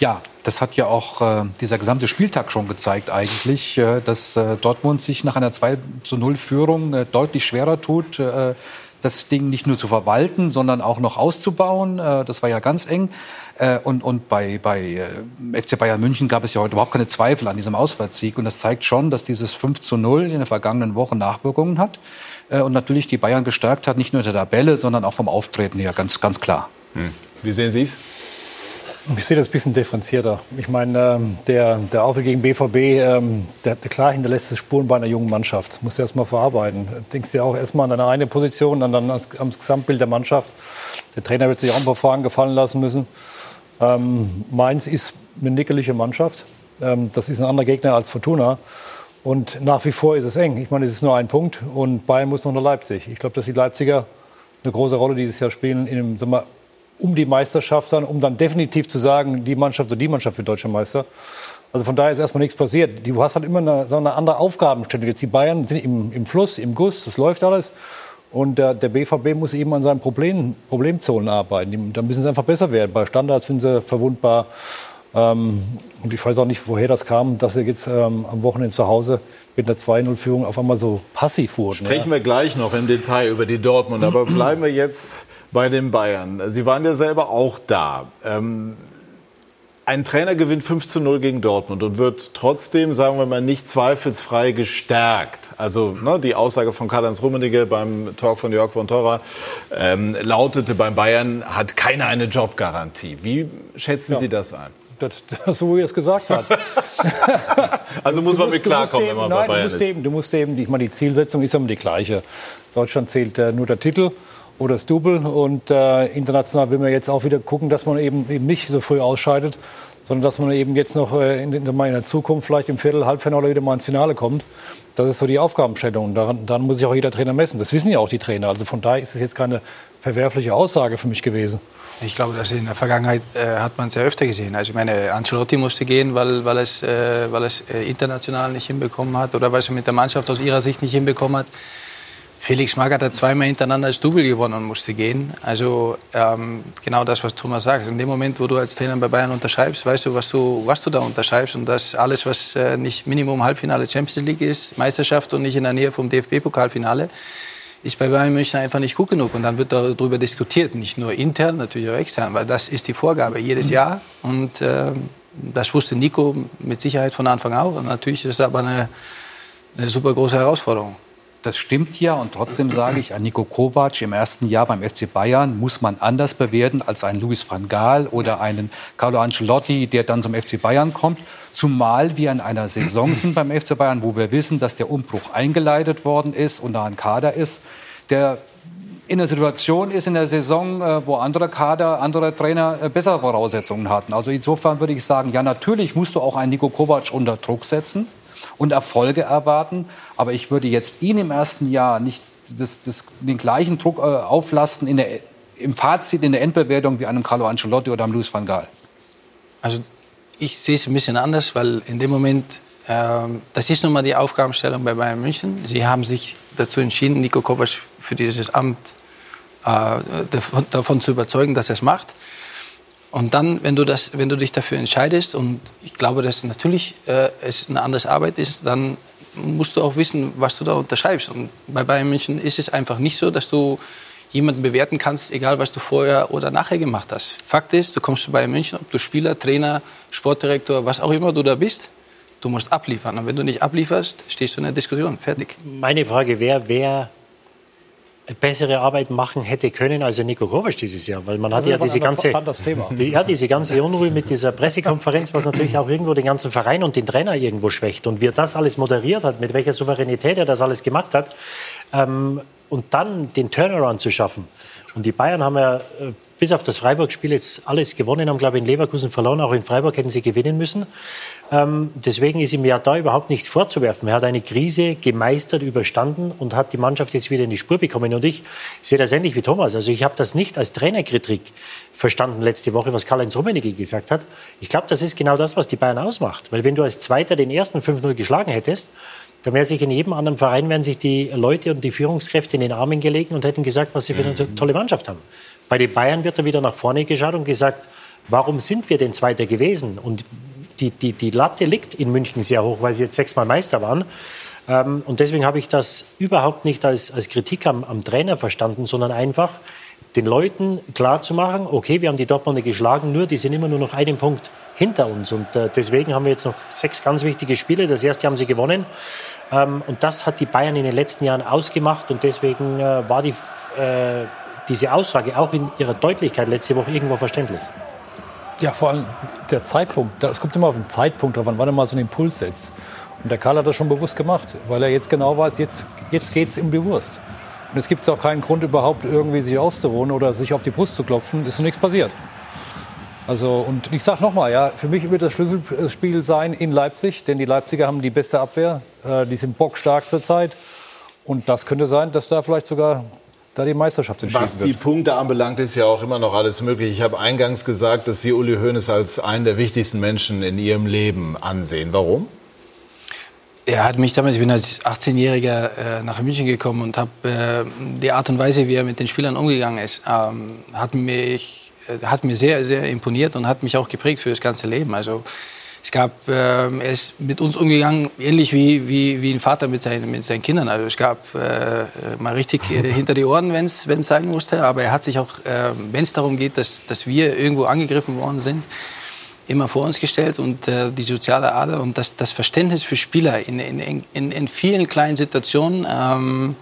Ja, das hat ja auch äh, dieser gesamte Spieltag schon gezeigt eigentlich, äh, dass äh, Dortmund sich nach einer 2 zu 0 Führung äh, deutlich schwerer tut, äh, das Ding nicht nur zu verwalten, sondern auch noch auszubauen. Äh, das war ja ganz eng. und, und bei, bei FC Bayern München gab es ja heute überhaupt keine Zweifel an diesem Auswärtssieg. Und das zeigt schon, dass dieses 5 zu 0 in der vergangenen Woche Nachwirkungen hat. und natürlich die Bayern gestärkt hat, nicht nur in der Tabelle, sondern auch vom Auftreten her, ganz, ganz klar. Hm. Wie sehen Sie es? Ich sehe das ein bisschen differenzierter. Ich meine, ähm, der, der Aufwärts gegen BVB, ähm, der, klar hinterlässt Spuren bei einer jungen Mannschaft. Das musst du erst mal verarbeiten. Du denkst dir auch erst mal an deine eine Position, dann, dann ans, ans Gesamtbild der Mannschaft. Der Trainer wird sich auch ein paar Fragen gefallen lassen müssen. Ähm, Mainz ist eine nickelige Mannschaft. Ähm, das ist ein anderer Gegner als Fortuna. Und nach wie vor ist es eng. Ich meine, es ist nur ein Punkt und Bayern muss noch nach Leipzig. Ich glaube, dass die Leipziger eine große Rolle dieses Jahr spielen in einem sagen um die Meisterschaft dann, um dann definitiv zu sagen, die Mannschaft oder die Mannschaft wird deutscher Meister. Also von daher ist erstmal nichts passiert. Du hast halt immer eine, so eine andere Aufgabenstellung. Jetzt die Bayern sind im, im Fluss, im Guss, das läuft alles. Und der, der BVB muss eben an seinen Problem, Problemzonen arbeiten. Da müssen sie einfach besser werden. Bei Standards sind sie verwundbar. Ähm, und ich weiß auch nicht, woher das kam, dass sie jetzt ähm, am Wochenende zu Hause mit einer 2-0-Führung auf einmal so passiv wurden. Sprechen ja. wir gleich noch im Detail über die Dortmund. Aber bleiben wir jetzt bei den Bayern. Sie waren ja selber auch da. Ähm, ein Trainer gewinnt 5 zu 0 gegen Dortmund und wird trotzdem, sagen wir mal, nicht zweifelsfrei gestärkt. Also ne, die Aussage von Karl-Heinz Rummenigge beim Talk von Jörg von Torra ähm, lautete, beim Bayern hat keiner eine Jobgarantie. Wie schätzen ja. Sie das ein? Das, das, so wie er es gesagt hat. also muss man mit klarkommen, wenn man bei Bayern du musst ist. Eben, du musst eben, ich meine, die Zielsetzung ist immer die gleiche. Deutschland zählt äh, nur der Titel oder das Double. Und äh, international will man jetzt auch wieder gucken, dass man eben, eben nicht so früh ausscheidet, sondern dass man eben jetzt noch äh, in, in, der Zukunft vielleicht im Viertel, Halbfinale wieder mal ins Finale kommt. Das ist so die Aufgabenstellung. Und daran, daran muss sich auch jeder Trainer messen. Das wissen ja auch die Trainer. Also von daher ist es jetzt keine verwerfliche Aussage für mich gewesen. Ich glaube, dass in der Vergangenheit äh, hat man es ja öfter gesehen. Also ich meine, Ancelotti musste gehen, weil, weil es, äh, weil es äh, international nicht hinbekommen hat oder weil es mit der Mannschaft aus ihrer Sicht nicht hinbekommen hat. Felix Magath hat zweimal hintereinander das Double gewonnen und musste gehen. Also ähm, genau das, was Thomas sagt. In dem Moment, wo du als Trainer bei Bayern unterschreibst, weißt du, was du, was du da unterschreibst. Und das alles, was äh, nicht Minimum Halbfinale Champions League ist, Meisterschaft und nicht in der Nähe vom DFB-Pokalfinale, ist bei Bayern München einfach nicht gut genug. Und dann wird darüber diskutiert, nicht nur intern, natürlich auch extern, weil das ist die Vorgabe jedes Jahr. Und äh, das wusste Nico mit Sicherheit von Anfang an. Und natürlich ist das aber eine, eine super große Herausforderung. Das stimmt ja und trotzdem sage ich, ein Nico Kovac im ersten Jahr beim FC Bayern muss man anders bewerten als einen Luis van Gaal oder einen Carlo Ancelotti, der dann zum FC Bayern kommt. Zumal wir in einer Saison sind beim FC Bayern, wo wir wissen, dass der Umbruch eingeleitet worden ist und da ein Kader ist, der in der Situation ist in der Saison, äh, wo andere Kader, andere Trainer äh, bessere Voraussetzungen hatten. Also insofern würde ich sagen, ja, natürlich musst du auch einen Nico Kovac unter Druck setzen und Erfolge erwarten. Aber ich würde jetzt ihn im ersten Jahr nicht das, das, den gleichen Druck äh, auflasten in der, im Fazit, in der Endbewertung wie einem Carlo Ancelotti oder einem Luis van Gaal. Also ich sehe es ein bisschen anders, weil in dem Moment, ähm, das ist nun mal die Aufgabenstellung bei Bayern München. Sie haben sich dazu entschieden, Nico Kovac für dieses Amt äh, davon zu überzeugen, dass er es macht. Und dann, wenn du, das, wenn du dich dafür entscheidest, und ich glaube, dass natürlich äh, es eine andere Arbeit ist, dann musst du auch wissen, was du da unterschreibst. Und bei Bayern München ist es einfach nicht so, dass du jemanden bewerten kannst, egal was du vorher oder nachher gemacht hast. Fakt ist, du kommst zu Bayern München, ob du Spieler, Trainer, Sportdirektor, was auch immer du da bist, du musst abliefern. Und wenn du nicht ablieferst, stehst du in der Diskussion. Fertig. Meine Frage wäre, wer bessere Arbeit machen hätte können als Nico Kovac dieses Jahr, weil man hat ja diese ganze, die, ja, diese ganze Unruhe mit dieser Pressekonferenz, was natürlich auch irgendwo den ganzen Verein und den Trainer irgendwo schwächt. Und wie er das alles moderiert hat, mit welcher Souveränität er das alles gemacht hat, ähm, und dann den Turnaround zu schaffen. Und die Bayern haben ja äh, bis auf das Freiburg-Spiel jetzt alles gewonnen, haben, glaube ich, in Leverkusen verloren. Auch in Freiburg hätten sie gewinnen müssen. Ähm, deswegen ist ihm ja da überhaupt nichts vorzuwerfen. Er hat eine Krise gemeistert, überstanden und hat die Mannschaft jetzt wieder in die Spur bekommen. Und ich sehe das ähnlich wie Thomas. Also ich habe das nicht als Trainerkritik verstanden letzte Woche, was Karl-Heinz Rummenigge gesagt hat. Ich glaube, das ist genau das, was die Bayern ausmacht. Weil wenn du als Zweiter den ersten 5-0 geschlagen hättest, dann wäre sich in jedem anderen Verein wären sich die Leute und die Führungskräfte in den Armen gelegen und hätten gesagt, was sie für eine tolle Mannschaft haben. Bei den Bayern wird er wieder nach vorne geschaut und gesagt, warum sind wir denn Zweiter gewesen? Und die, die, die Latte liegt in München sehr hoch, weil sie jetzt sechsmal Meister waren. Ähm, und deswegen habe ich das überhaupt nicht als, als Kritik am, am Trainer verstanden, sondern einfach den Leuten klarzumachen, okay, wir haben die Dortmunder geschlagen, nur die sind immer nur noch einen Punkt hinter uns. Und äh, deswegen haben wir jetzt noch sechs ganz wichtige Spiele. Das erste haben sie gewonnen. Ähm, und das hat die Bayern in den letzten Jahren ausgemacht. Und deswegen äh, war die, äh, diese Aussage auch in ihrer Deutlichkeit letzte Woche irgendwo verständlich. Ja, vor allem der Zeitpunkt. Es kommt immer auf den Zeitpunkt drauf an, wann er mal so einen Impuls setzt. Und der Karl hat das schon bewusst gemacht, weil er jetzt genau weiß, jetzt, jetzt geht es die Wurst. Und es gibt auch keinen Grund, überhaupt irgendwie sich auszuruhen oder sich auf die Brust zu klopfen. Ist nichts passiert. Also, und ich sage nochmal, ja, für mich wird das Schlüsselspiel sein in Leipzig, denn die Leipziger haben die beste Abwehr. Äh, die sind bockstark zurzeit. Und das könnte sein, dass da vielleicht sogar da die Meisterschaft entschieden Was wird. die Punkte anbelangt, ist ja auch immer noch alles möglich. Ich habe eingangs gesagt, dass Sie Uli Hoeneß als einen der wichtigsten Menschen in Ihrem Leben ansehen. Warum? Er hat mich damals, ich bin als 18-Jähriger äh, nach München gekommen und habe äh, die Art und Weise, wie er mit den Spielern umgegangen ist, ähm, hat, mich, äh, hat mir sehr, sehr imponiert und hat mich auch geprägt für das ganze Leben. Also es gab, äh, er ist mit uns umgegangen, ähnlich wie, wie, wie ein Vater mit seinen, mit seinen Kindern. Also es gab äh, mal richtig äh, hinter die Ohren, wenn es sein musste, aber er hat sich auch, äh, wenn es darum geht, dass, dass wir irgendwo angegriffen worden sind, immer vor uns gestellt und äh, die soziale Ader und das, das Verständnis für Spieler in, in, in, in vielen kleinen Situationen, ähm,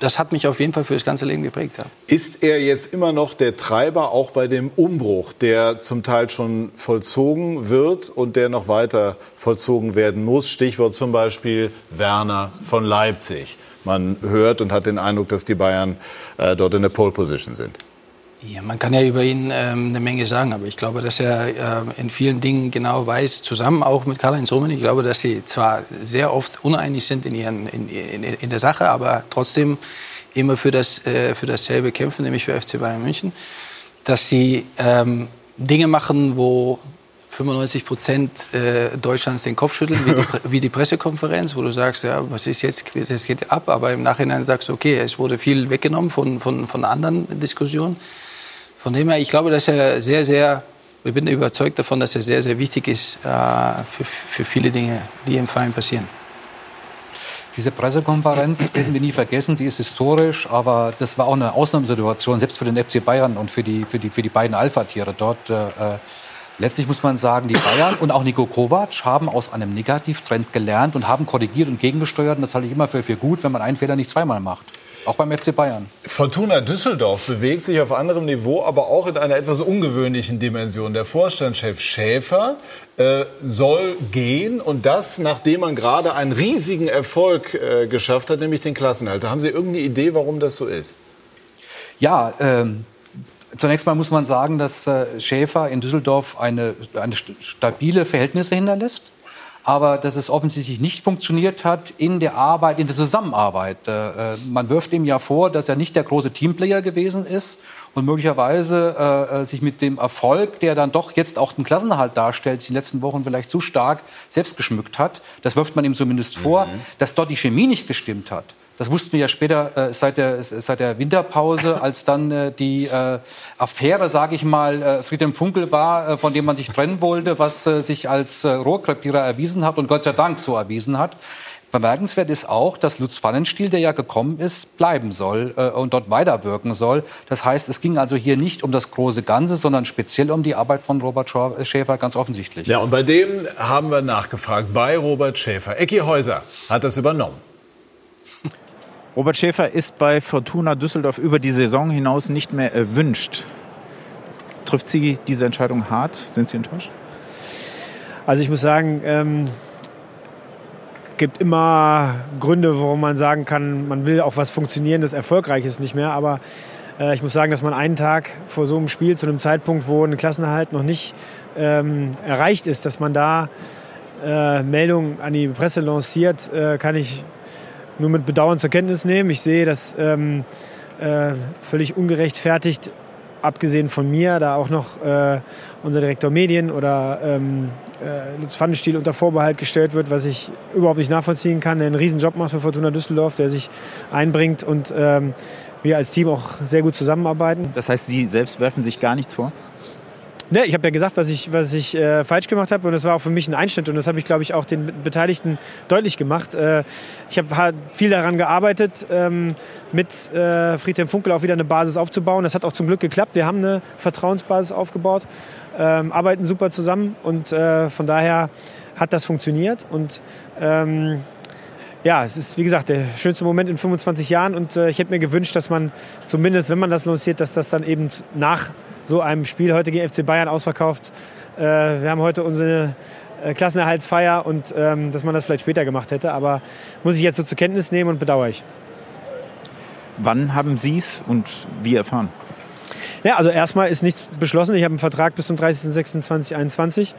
das hat mich auf jeden Fall für das ganze Leben geprägt. Ja. Ist er jetzt immer noch der Treiber, auch bei dem Umbruch, der zum Teil schon vollzogen wird und der noch weiter vollzogen werden muss? Stichwort zum Beispiel Werner von Leipzig. Man hört und hat den Eindruck, dass die Bayern äh, dort in der Pole Position sind. Ja, man kann ja über ihn ähm, eine Menge sagen, aber ich glaube, dass er äh, in vielen Dingen genau weiß, zusammen auch mit Karl-Heinz Rummenigge, ich glaube, dass sie zwar sehr oft uneinig sind in, ihren, in, in, in der Sache, aber trotzdem immer für, das, äh, für dasselbe kämpfen, nämlich für FC Bayern München. Dass sie ähm, Dinge machen, wo 95 Prozent äh, Deutschlands den Kopf schütteln, wie die, wie die, Pressekonferenz, wo du sagst, ja, was ist jetzt, es geht ab, aber im Nachhinein sagst du, okay, es wurde viel weggenommen von, von, von anderen Diskussionen. Von dem her, ich glaube, dass er sehr, sehr, ich bin überzeugt davon, dass er sehr, sehr wichtig ist äh, für, für viele Dinge, die im Verein passieren. Diese Pressekonferenz werden wir nie vergessen, die ist historisch, aber das war auch eine Ausnahmesituation, selbst für den FC Bayern und für die, für die, für die beiden Alpha-Tiere dort. Äh, letztlich muss man sagen, die Bayern und auch Nico Kovac haben aus einem Negativtrend gelernt und haben korrigiert und gegengesteuert. Und das halte ich immer für, für gut, wenn man einen Fehler nicht zweimal macht. Auch beim FC Bayern. Fortuna Düsseldorf bewegt sich auf anderem Niveau, aber auch in einer etwas ungewöhnlichen Dimension. Der Vorstandschef Schäfer äh, soll gehen und das, nachdem man gerade einen riesigen Erfolg äh, geschafft hat, nämlich den Klassenhalter. Haben Sie irgendeine Idee, warum das so ist? Ja, ähm, Zunächst mal muss man sagen, dass äh, Schäfer in Düsseldorf eine, eine stabile Verhältnisse hinterlässt aber dass es offensichtlich nicht funktioniert hat in der Arbeit, in der Zusammenarbeit. Äh, man wirft ihm ja vor, dass er nicht der große Teamplayer gewesen ist und möglicherweise äh, sich mit dem Erfolg, der dann doch jetzt auch den Klassenerhalt darstellt, die letzten Wochen vielleicht zu stark selbst geschmückt hat. Das wirft man ihm zumindest vor, mhm. dass dort die Chemie nicht gestimmt hat. Das wussten wir ja später äh, seit, der, seit der Winterpause, als dann äh, die äh, Affäre, sage ich mal, äh, Friedhelm Funkel war, äh, von dem man sich trennen wollte, was äh, sich als äh, Rohrkrepierer erwiesen hat und Gott sei Dank so erwiesen hat. Bemerkenswert ist auch, dass Lutz Pfannenstiel, der ja gekommen ist, bleiben soll äh, und dort weiterwirken soll. Das heißt, es ging also hier nicht um das große Ganze, sondern speziell um die Arbeit von Robert Schäfer, ganz offensichtlich. Ja, und bei dem haben wir nachgefragt, bei Robert Schäfer. Ecki Häuser hat das übernommen. Robert Schäfer ist bei Fortuna Düsseldorf über die Saison hinaus nicht mehr erwünscht. Trifft Sie diese Entscheidung hart? Sind Sie enttäuscht? Also ich muss sagen, ähm, gibt immer Gründe, warum man sagen kann, man will auch was Funktionierendes, Erfolgreiches nicht mehr. Aber äh, ich muss sagen, dass man einen Tag vor so einem Spiel, zu einem Zeitpunkt, wo ein Klassenerhalt noch nicht ähm, erreicht ist, dass man da äh, Meldungen an die Presse lanciert, äh, kann ich nur mit Bedauern zur Kenntnis nehmen. Ich sehe das ähm, äh, völlig ungerechtfertigt, abgesehen von mir, da auch noch äh, unser Direktor Medien oder ähm, äh, Lutz Pfannenstiel unter Vorbehalt gestellt wird, was ich überhaupt nicht nachvollziehen kann, der einen riesen Job macht für Fortuna Düsseldorf, der sich einbringt und ähm, wir als Team auch sehr gut zusammenarbeiten. Das heißt, Sie selbst werfen sich gar nichts vor? Ne, ich habe ja gesagt, was ich, was ich äh, falsch gemacht habe und das war auch für mich ein Einschnitt und das habe ich, glaube ich, auch den Beteiligten deutlich gemacht. Äh, ich habe viel daran gearbeitet, ähm, mit äh, Friedhelm Funkel auch wieder eine Basis aufzubauen. Das hat auch zum Glück geklappt. Wir haben eine Vertrauensbasis aufgebaut, ähm, arbeiten super zusammen und äh, von daher hat das funktioniert und ähm, ja, es ist wie gesagt der schönste Moment in 25 Jahren und äh, ich hätte mir gewünscht, dass man zumindest, wenn man das lanciert, dass das dann eben nach so einem Spiel heute gegen FC Bayern ausverkauft. Äh, wir haben heute unsere äh, Klassenerhaltsfeier und ähm, dass man das vielleicht später gemacht hätte. Aber muss ich jetzt so zur Kenntnis nehmen und bedauere ich. Wann haben Sie es und wie erfahren? Ja, also erstmal ist nichts beschlossen. Ich habe einen Vertrag bis zum 30.06.2021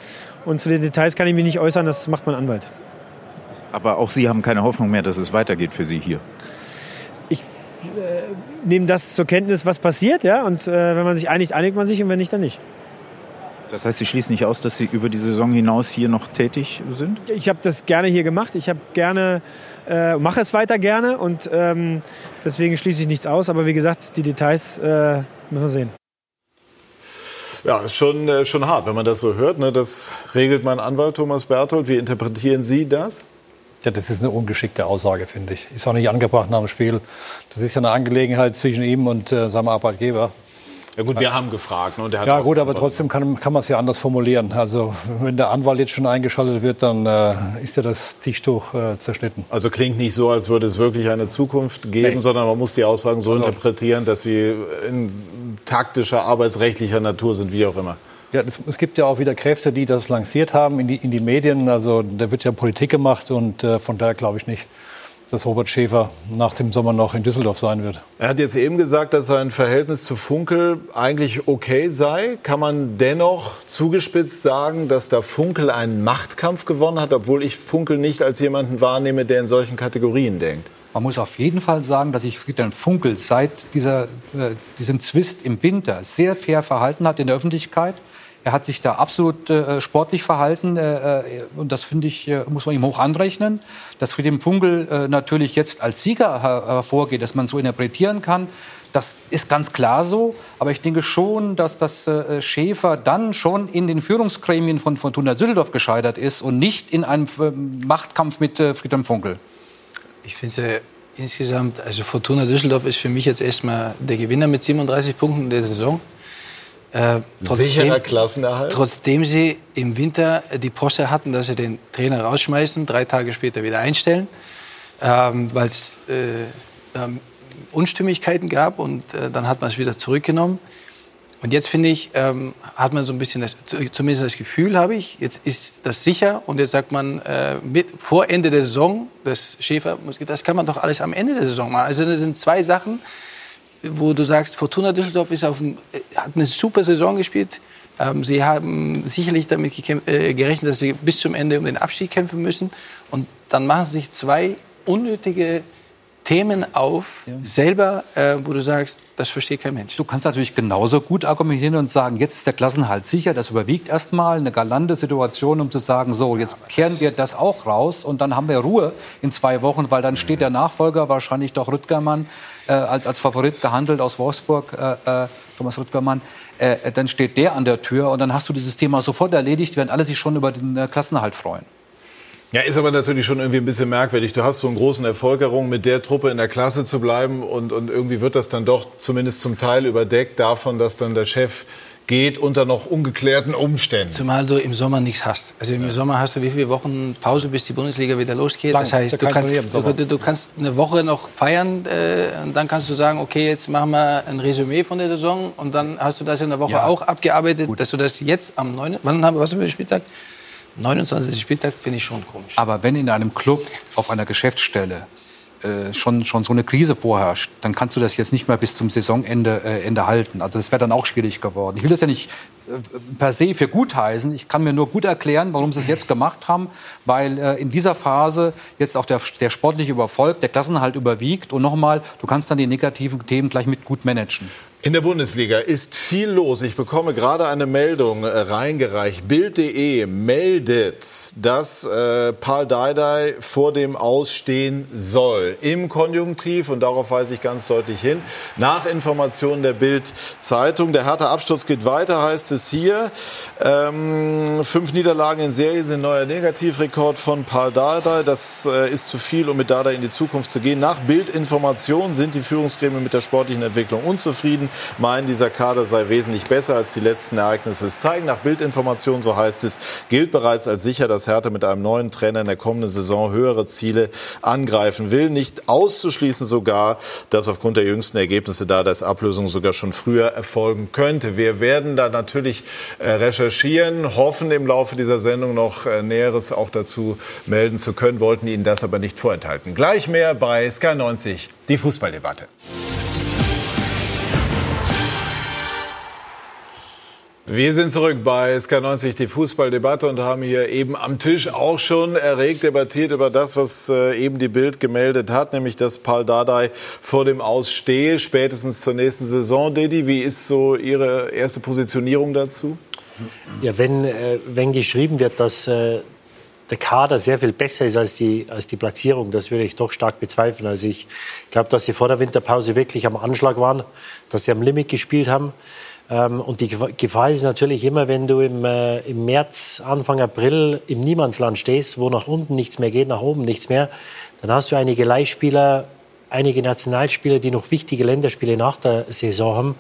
und zu den Details kann ich mich nicht äußern, das macht mein Anwalt. Aber auch Sie haben keine Hoffnung mehr, dass es weitergeht für Sie hier? Nehmen das zur Kenntnis, was passiert. Ja? Und äh, wenn man sich einigt, einigt man sich und wenn nicht, dann nicht. Das heißt, Sie schließen nicht aus, dass Sie über die Saison hinaus hier noch tätig sind? Ich habe das gerne hier gemacht. Ich habe gerne, äh, mache es weiter gerne und ähm, deswegen schließe ich nichts aus. Aber wie gesagt, die Details äh, müssen wir sehen. Ja, ist schon, äh, schon hart, wenn man das so hört. Ne? Das regelt mein Anwalt Thomas Berthold. Wie interpretieren Sie das? Ja, das ist eine ungeschickte Aussage, finde ich. Ist auch nicht angebracht nach dem Spiel. Das ist ja eine Angelegenheit zwischen ihm und äh, seinem Arbeitgeber. Ja gut, wir haben gefragt. Ne? ja gut, aber trotzdem kann, kann man es ja anders formulieren. Also wenn der Anwalt jetzt schon eingeschaltet wird, dann äh, ist ja das Tischtuch äh, zerschnitten. Also klingt nicht so, als würde es wirklich eine Zukunft geben, nee. sondern man muss die Aussagen so also. interpretieren, dass sie in taktischer, arbeitsrechtlicher Natur sind, wie auch immer. Ja, es, es, gibt ja auch wieder Kräfte, die das lanciert haben in die, in die Medien. Also da wird ja Politik gemacht und äh, von daher glaube ich nicht, dass Robert Schäfer nach dem Sommer noch in Düsseldorf sein wird. Er hat jetzt eben gesagt, dass sein Verhältnis zu Funkel eigentlich okay sei. Kann man dennoch zugespitzt sagen, dass da Funkel einen Machtkampf gewonnen hat, obwohl ich Funkel nicht als jemanden wahrnehme, der in solchen Kategorien denkt? Man muss auf jeden Fall sagen, dass sich Friedhelm Funkel seit dieser, äh, diesem Zwist im Winter sehr fair verhalten hat in der Öffentlichkeit. Er hat sich da absolut äh, sportlich verhalten äh, äh, und das finde ich, äh, muss man ihm hoch anrechnen. Dass Friedhelm Funkel äh, natürlich jetzt als Sieger her hervorgeht, dass man so interpretieren kann, das ist ganz klar so. Aber ich denke schon, dass das äh, Schäfer dann schon in den Führungsgremien von Fortuna Düsseldorf gescheitert ist und nicht in einem Machtkampf mit Friedhelm Funkel. Ich finde insgesamt, also Fortuna Düsseldorf ist für mich jetzt erstmal der Gewinner mit 37 Punkten der Saison. Äh, trotzdem, Sicherer Klassenerhalt? Trotzdem sie im Winter die Posse hatten, dass sie den Trainer rausschmeißen, drei Tage später wieder einstellen, ähm, weil es äh, Unstimmigkeiten gab und äh, dann hat man es wieder zurückgenommen. Und jetzt finde ich, ähm, hat man so ein bisschen, das, zumindest das Gefühl habe ich, jetzt ist das sicher und jetzt sagt man, äh, mit, vor Ende der Saison, das Schäfer, das kann man doch alles am Ende der Saison machen. Also das sind zwei Sachen, wo du sagst, Fortuna Düsseldorf ist auf ein, hat eine super Saison gespielt. Ähm, sie haben sicherlich damit äh, gerechnet, dass sie bis zum Ende um den Abstieg kämpfen müssen. Und dann machen sie sich zwei unnötige Themen auf, ja. selber, äh, wo du sagst, das versteht kein Mensch. Du kannst natürlich genauso gut argumentieren und sagen, jetzt ist der Klassenhalt sicher, das überwiegt erstmal eine galante Situation, um zu sagen, so, jetzt ja, kehren wir das auch raus und dann haben wir Ruhe in zwei Wochen, weil dann steht der Nachfolger, wahrscheinlich doch Rüttgermann, äh, als, als Favorit gehandelt aus Wolfsburg, äh, äh, Thomas Rüttgermann, äh, dann steht der an der Tür und dann hast du dieses Thema sofort erledigt, während alle sich schon über den äh, Klassenhalt freuen. Ja, ist aber natürlich schon irgendwie ein bisschen merkwürdig. Du hast so einen großen Erfolg errungen, mit der Truppe in der Klasse zu bleiben und, und irgendwie wird das dann doch zumindest zum Teil überdeckt davon, dass dann der Chef geht unter noch ungeklärten Umständen. Zumal du im Sommer nichts hast. Also im ja. Sommer hast du wie viele Wochen Pause, bis die Bundesliga wieder losgeht. Lang, das heißt, du kannst, du, du, kannst eine Woche noch feiern äh, und dann kannst du sagen, okay, jetzt machen wir ein Resümee von der Saison und dann hast du das in der Woche ja. auch abgearbeitet, Gut. dass du das jetzt am 9. Wann haben wir was für Spieltag? 29. Spieltag finde ich schon komisch. Aber wenn in einem Club auf einer Geschäftsstelle äh, schon, schon so eine Krise vorherrscht, dann kannst du das jetzt nicht mehr bis zum Saisonende äh, Ende halten. Also das wäre dann auch schwierig geworden. Ich will das ja nicht äh, per se für gut heißen. Ich kann mir nur gut erklären, warum sie es jetzt gemacht haben, weil äh, in dieser Phase jetzt auch der, der sportliche Überfolg, der Klassenhalt überwiegt und nochmal, du kannst dann die negativen Themen gleich mit gut managen. In der Bundesliga ist viel los. Ich bekomme gerade eine Meldung äh, reingereicht. Bild.de meldet, dass äh, Paul Dardai vor dem Ausstehen soll. Im Konjunktiv, und darauf weise ich ganz deutlich hin, nach Informationen der Bild-Zeitung. Der harte Absturz geht weiter, heißt es hier. Ähm, fünf Niederlagen in Serie sind neuer Negativrekord von Paul Dardai. Das äh, ist zu viel, um mit Dardai in die Zukunft zu gehen. Nach Bild-Informationen sind die Führungsgremien mit der sportlichen Entwicklung unzufrieden meinen, dieser Kader sei wesentlich besser als die letzten Ereignisse es zeigen. Nach Bildinformationen, so heißt es, gilt bereits als sicher, dass Hertha mit einem neuen Trainer in der kommenden Saison höhere Ziele angreifen will. Nicht auszuschließen sogar, dass aufgrund der jüngsten Ergebnisse da das Ablösung sogar schon früher erfolgen könnte. Wir werden da natürlich äh, recherchieren, hoffen im Laufe dieser Sendung noch äh, Näheres auch dazu melden zu können, wollten Ihnen das aber nicht vorenthalten. Gleich mehr bei Sky 90, die Fußballdebatte. Wir sind zurück bei SK90, die Fußballdebatte und haben hier eben am Tisch auch schon erregt debattiert über das, was äh, eben die Bild gemeldet hat, nämlich dass Paul Dardai vor dem Aus stehe, spätestens zur nächsten Saison. Dedi, wie ist so Ihre erste Positionierung dazu? Ja, wenn, äh, wenn geschrieben wird, dass äh, der Kader sehr viel besser ist als die, als die Platzierung, das würde ich doch stark bezweifeln. Also ich glaube, dass sie vor der Winterpause wirklich am Anschlag waren, dass sie am Limit gespielt haben. Ähm, und die Gefahr ist natürlich immer, wenn du im, äh, im März, Anfang April im Niemandsland stehst, wo nach unten nichts mehr geht, nach oben nichts mehr, dann hast du einige Leihspieler, einige Nationalspieler, die noch wichtige Länderspiele nach der Saison haben.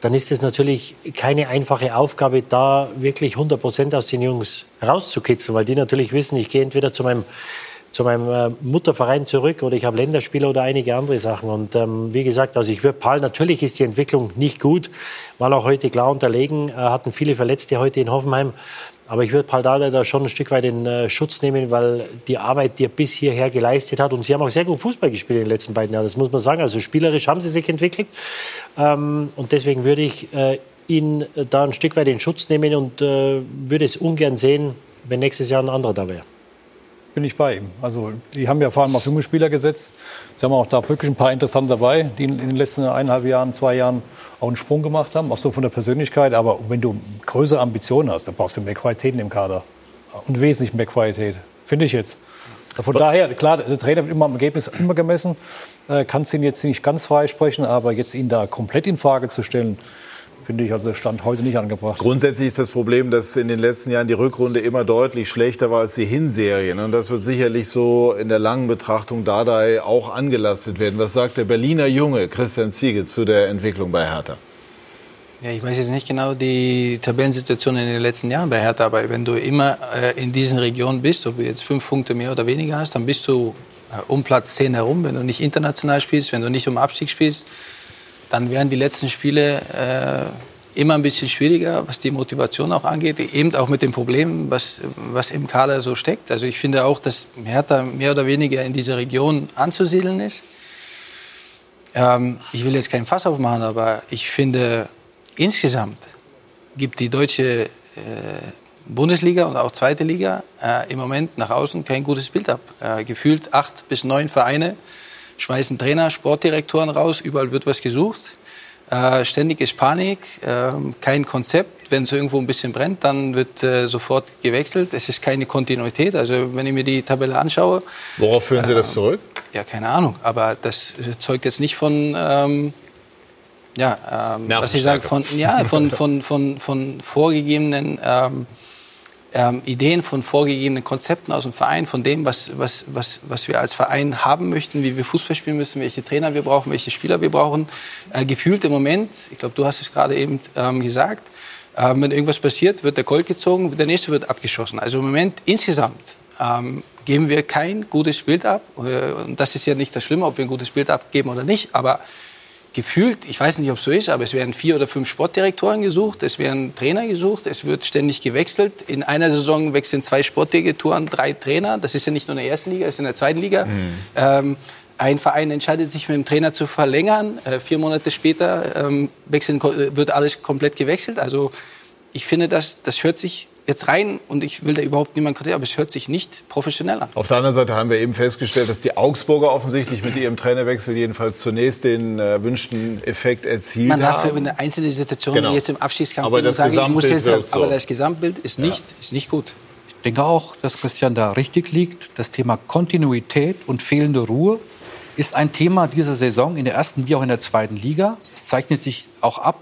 Dann ist es natürlich keine einfache Aufgabe, da wirklich 100 Prozent aus den Jungs rauszukitzeln, weil die natürlich wissen, ich gehe entweder zu meinem, zu meinem äh, Mutterverein zurück oder ich habe Länderspiele oder einige andere Sachen. Und ähm, wie gesagt, also ich würde Paul, natürlich ist die Entwicklung nicht gut, war auch heute klar unterlegen, äh, hatten viele Verletzte heute in Hoffenheim. Aber ich würde Paldada da schon ein Stück weit in äh, Schutz nehmen, weil die Arbeit, die er bis hierher geleistet hat, und sie haben auch sehr gut Fußball gespielt in den letzten beiden Jahren, das muss man sagen. Also spielerisch haben sie sich entwickelt. Ähm, und deswegen würde ich äh, ihn da ein Stück weit in Schutz nehmen und würde es ungern sehen, wenn nächstes Jahr ein anderer da wäre bin ich bei ihm. Also die haben ja vor allem auf junge Spieler gesetzt. Sie haben auch da wirklich ein paar interessante dabei, die in den letzten eineinhalb Jahren, zwei Jahren auch einen Sprung gemacht haben, auch so von der Persönlichkeit. Aber wenn du größere Ambitionen hast, dann brauchst du mehr Qualitäten im Kader. Und wesentlich mehr Qualität, finde ich jetzt. Von daher, klar, der Trainer wird immer am Ergebnis immer gemessen. Äh, Kannst ihn jetzt nicht ganz freisprechen, aber jetzt ihn da komplett in Frage zu stellen, finde ich also Stand heute nicht angebracht. Grundsätzlich ist das Problem, dass in den letzten Jahren die Rückrunde immer deutlich schlechter war als die Hinserien. Und das wird sicherlich so in der langen Betrachtung Dardai auch angelastet werden. Was sagt der Berliner Junge Christian Ziege zu der Entwicklung bei Hertha? Ja, ich weiß jetzt nicht genau die Tabellensituation in den letzten Jahren bei Hertha, aber wenn du immer äh, in diesen Regionen bist, ob du jetzt fünf Punkte mehr oder weniger hast, dann bist du äh, um Platz 10 herum. Wenn du nicht international spielst, wenn du nicht um Abstieg spielst, dann werden die letzten Spiele äh, immer ein bisschen schwieriger, was die Motivation auch angeht, eben auch mit dem Problem, was, was im Kader so steckt. Also ich finde auch, dass Hertha mehr oder weniger in dieser Region anzusiedeln ist. Ähm, ich will jetzt keinen Fass aufmachen, aber ich finde, insgesamt gibt die deutsche äh, Bundesliga und auch zweite Liga äh, im Moment nach außen kein gutes Bild ab. Äh, gefühlt acht bis neun Vereine schmeißen Trainer, Sportdirektoren raus, überall wird was gesucht. Äh, ständig ist Panik, äh, kein Konzept. Wenn es irgendwo ein bisschen brennt, dann wird äh, sofort gewechselt. Es ist keine Kontinuität. Also wenn ich mir die Tabelle anschaue. Worauf führen Sie das zurück? Ja, keine Ahnung. Aber das zeugt jetzt nicht von. Ähm, ja, ähm, was ich sage, von, ja, von, von, von, von vorgegebenen ähm, ähm, Ideen von vorgegebenen Konzepten aus dem Verein, von dem, was, was, was, was wir als Verein haben möchten, wie wir Fußball spielen müssen, welche Trainer wir brauchen, welche Spieler wir brauchen. Äh, gefühlt im Moment, ich glaube, du hast es gerade eben ähm, gesagt, äh, wenn irgendwas passiert, wird der Colt gezogen, der nächste wird abgeschossen. Also im Moment insgesamt ähm, geben wir kein gutes Bild ab. Äh, und das ist ja nicht das Schlimme, ob wir ein gutes Bild abgeben oder nicht, aber gefühlt, ich weiß nicht, ob es so ist, aber es werden vier oder fünf Sportdirektoren gesucht, es werden Trainer gesucht, es wird ständig gewechselt. In einer Saison wechseln zwei Sportdirektoren, drei Trainer. Das ist ja nicht nur in der ersten Liga, das ist in der zweiten Liga. Mhm. Ähm, ein Verein entscheidet sich mit dem Trainer zu verlängern. Äh, vier Monate später ähm, wechseln, wird alles komplett gewechselt. Also ich finde, das, das hört sich jetzt rein, und ich will da überhaupt niemanden kritisieren, aber es hört sich nicht professionell an. Auf der anderen Seite haben wir eben festgestellt, dass die Augsburger offensichtlich mit ihrem Trainerwechsel jedenfalls zunächst den äh, wünschten Effekt erzielt Man haben. darf für eine einzelne Situation genau. jetzt im Abschiedskampf aber das sagen, Gesamtbild ich muss jetzt, so. aber das Gesamtbild ist nicht, ja. ist nicht gut. Ich denke auch, dass Christian da richtig liegt. Das Thema Kontinuität und fehlende Ruhe ist ein Thema dieser Saison in der ersten wie auch in der zweiten Liga. Es zeichnet sich auch ab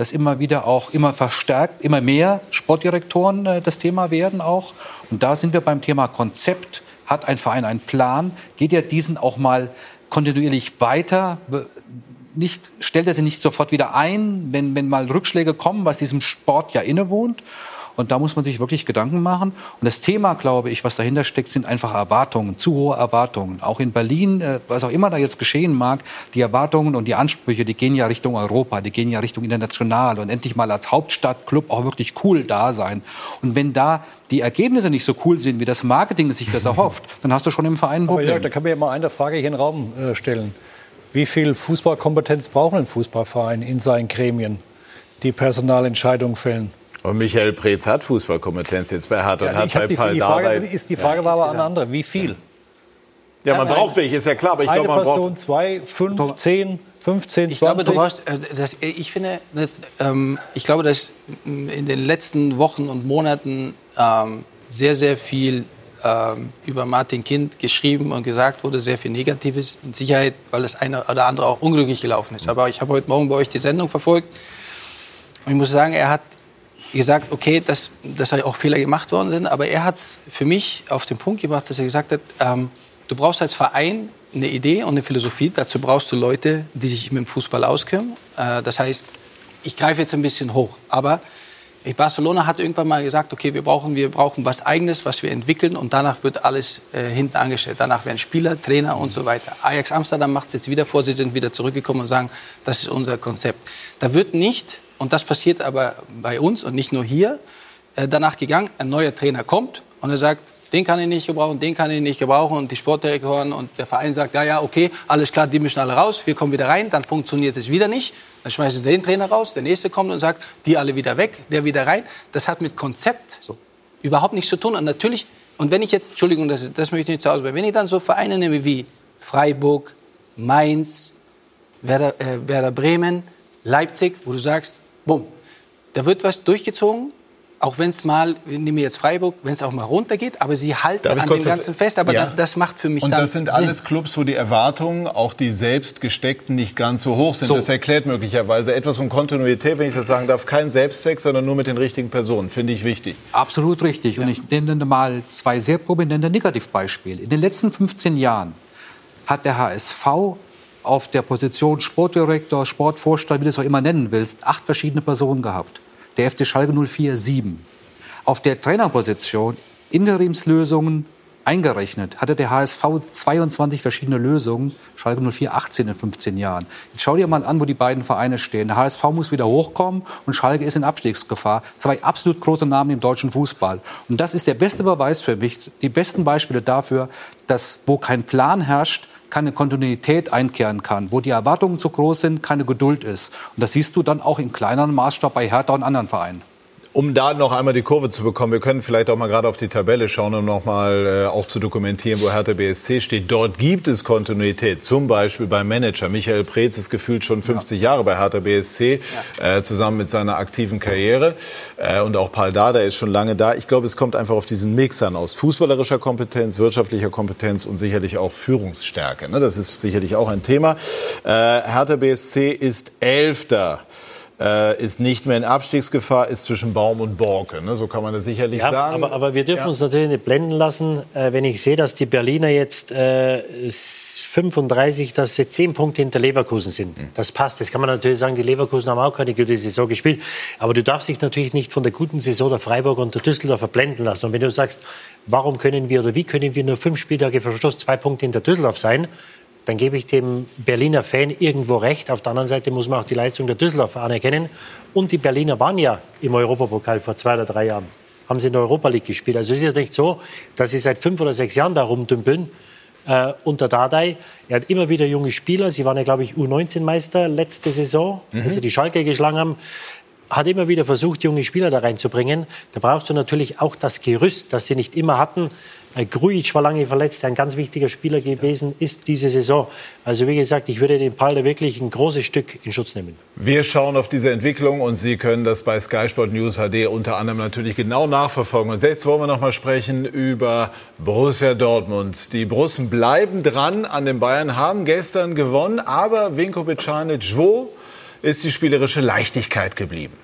dass immer wieder auch immer verstärkt, immer mehr Sportdirektoren äh, das Thema werden auch. Und da sind wir beim Thema Konzept. Hat ein Verein einen Plan? Geht er diesen auch mal kontinuierlich weiter? Nicht, stellt er sie nicht sofort wieder ein, wenn, wenn mal Rückschläge kommen, was diesem Sport ja innewohnt? Und da muss man sich wirklich Gedanken machen. Und das Thema, glaube ich, was dahinter steckt, sind einfach Erwartungen, zu hohe Erwartungen. Auch in Berlin, äh, was auch immer da jetzt geschehen mag, die Erwartungen und die Ansprüche, die gehen ja Richtung Europa, die gehen ja Richtung international und endlich mal als Hauptstadtclub auch wirklich cool da sein. Und wenn da die Ergebnisse nicht so cool sind, wie das Marketing sich das erhofft, dann hast du schon im Verein ein Problem. Aber ja, da kann man ja mal eine Frage hier in den Raum äh, stellen. Wie viel Fußballkompetenz braucht ein Fußballverein in seinen Gremien, die Personalentscheidungen fällen? Und Michael Preetz hat Fußballkompetenz jetzt bei ja, und hat bei die, Pal die Frage, ist, die Frage ja, war aber eine andere. Wie viel? Ja, man braucht welche, ist ja klar. Aber ich Eine glaube, man Person, braucht zwei, fünf, zehn, 15, 20? Ich glaube, du brauchst, äh, das, ich finde, das, ähm, ich glaube, dass in den letzten Wochen und Monaten ähm, sehr, sehr viel ähm, über Martin Kind geschrieben und gesagt wurde, sehr viel Negatives, mit Sicherheit, weil das eine oder andere auch unglücklich gelaufen ist. Aber ich habe heute Morgen bei euch die Sendung verfolgt und ich muss sagen, er hat gesagt, okay, dass, dass auch Fehler gemacht worden sind, aber er hat es für mich auf den Punkt gebracht, dass er gesagt hat, ähm, du brauchst als Verein eine Idee und eine Philosophie. Dazu brauchst du Leute, die sich mit dem Fußball auskennen. Äh, das heißt, ich greife jetzt ein bisschen hoch, aber Barcelona hat irgendwann mal gesagt, okay, wir brauchen, wir brauchen was Eigenes, was wir entwickeln und danach wird alles äh, hinten angestellt. Danach werden Spieler, Trainer und so weiter. Ajax Amsterdam macht es jetzt wieder vor, sie sind wieder zurückgekommen und sagen, das ist unser Konzept. Da wird nicht, und das passiert aber bei uns und nicht nur hier, äh, danach gegangen, ein neuer Trainer kommt und er sagt, den kann ich nicht gebrauchen, den kann ich nicht gebrauchen und die Sportdirektoren und der Verein sagt, ja, ja, okay, alles klar, die müssen alle raus, wir kommen wieder rein, dann funktioniert es wieder nicht. Dann schmeißen sie den Trainer raus, der nächste kommt und sagt, die alle wieder weg, der wieder rein. Das hat mit Konzept so. überhaupt nichts zu tun. Und natürlich, und wenn ich jetzt, Entschuldigung, das, das möchte ich nicht zu Hause, wenn ich dann so Vereine nehme wie Freiburg, Mainz, Werder, äh, Werder Bremen, Leipzig, wo du sagst, bumm, da wird was durchgezogen, auch wenn es mal, nehmen wir jetzt Freiburg, wenn es auch mal runtergeht, aber sie halten an dem Ganzen fest. Aber ja. das, das macht für mich Und das sind Sinn. alles Clubs, wo die Erwartungen, auch die selbst gesteckten, nicht ganz so hoch sind. So. Das erklärt möglicherweise etwas von Kontinuität, wenn ich das sagen darf. Kein Selbstzweck, sondern nur mit den richtigen Personen. Finde ich wichtig. Absolut richtig. Und ich nenne mal zwei sehr prominente Negativbeispiele. In den letzten 15 Jahren hat der HSV auf der Position Sportdirektor, Sportvorstand, wie du es auch immer nennen willst, acht verschiedene Personen gehabt der FC Schalke 04 7. Auf der Trainerposition Interimslösungen eingerechnet hatte der HSV 22 verschiedene Lösungen, Schalke 04 18 in 15 Jahren. Jetzt schau dir mal an, wo die beiden Vereine stehen. Der HSV muss wieder hochkommen und Schalke ist in Abstiegsgefahr. Zwei absolut große Namen im deutschen Fußball. Und das ist der beste Beweis für mich, die besten Beispiele dafür, dass wo kein Plan herrscht, keine Kontinuität einkehren kann, wo die Erwartungen zu groß sind, keine Geduld ist. Und das siehst du dann auch in kleineren Maßstab bei Hertha und anderen Vereinen. Um da noch einmal die Kurve zu bekommen, wir können vielleicht auch mal gerade auf die Tabelle schauen, um noch mal äh, auch zu dokumentieren, wo Hertha BSC steht. Dort gibt es Kontinuität, zum Beispiel beim Manager. Michael Preetz ist gefühlt schon 50 ja. Jahre bei Hertha BSC, ja. äh, zusammen mit seiner aktiven Karriere. Äh, und auch Paul Dada ist schon lange da. Ich glaube, es kommt einfach auf diesen Mix an aus fußballerischer Kompetenz, wirtschaftlicher Kompetenz und sicherlich auch Führungsstärke. Ne? Das ist sicherlich auch ein Thema. Äh, Hertha BSC ist Elfter äh, ist nicht mehr in Abstiegsgefahr, ist zwischen Baum und Borke. Ne? So kann man das sicherlich ja, sagen. Aber, aber wir dürfen ja. uns natürlich nicht blenden lassen, äh, wenn ich sehe, dass die Berliner jetzt äh, 35, dass sie 10 Punkte hinter Leverkusen sind. Mhm. Das passt. Das kann man natürlich sagen, die Leverkusen haben auch keine gute Saison gespielt. Aber du darfst dich natürlich nicht von der guten Saison der Freiburg und der Düsseldorfer blenden lassen. Und wenn du sagst, warum können wir oder wie können wir nur fünf Spieltage vor Schluss zwei Punkte hinter Düsseldorf sein, dann gebe ich dem Berliner Fan irgendwo recht. Auf der anderen Seite muss man auch die Leistung der Düsseldorfer anerkennen. Und die Berliner waren ja im Europapokal vor zwei oder drei Jahren. Haben sie in der Europa League gespielt. Also es ist ja nicht so, dass sie seit fünf oder sechs Jahren da rumdümpeln. Äh, unter Dardai. Er hat immer wieder junge Spieler. Sie waren ja, glaube ich, U19-Meister letzte Saison, mhm. als sie die Schalke geschlagen haben. Hat immer wieder versucht, junge Spieler da reinzubringen. Da brauchst du natürlich auch das Gerüst, das sie nicht immer hatten. Äh, Grujic war lange verletzt, ein ganz wichtiger Spieler gewesen ist diese Saison. Also wie gesagt, ich würde den Palder wirklich ein großes Stück in Schutz nehmen. Wir schauen auf diese Entwicklung und Sie können das bei Sky Sport News HD unter anderem natürlich genau nachverfolgen. Und jetzt wollen wir noch mal sprechen über Borussia Dortmund. Die Brussen bleiben dran an den Bayern, haben gestern gewonnen, aber Vinko Bicanic, wo ist die spielerische Leichtigkeit geblieben?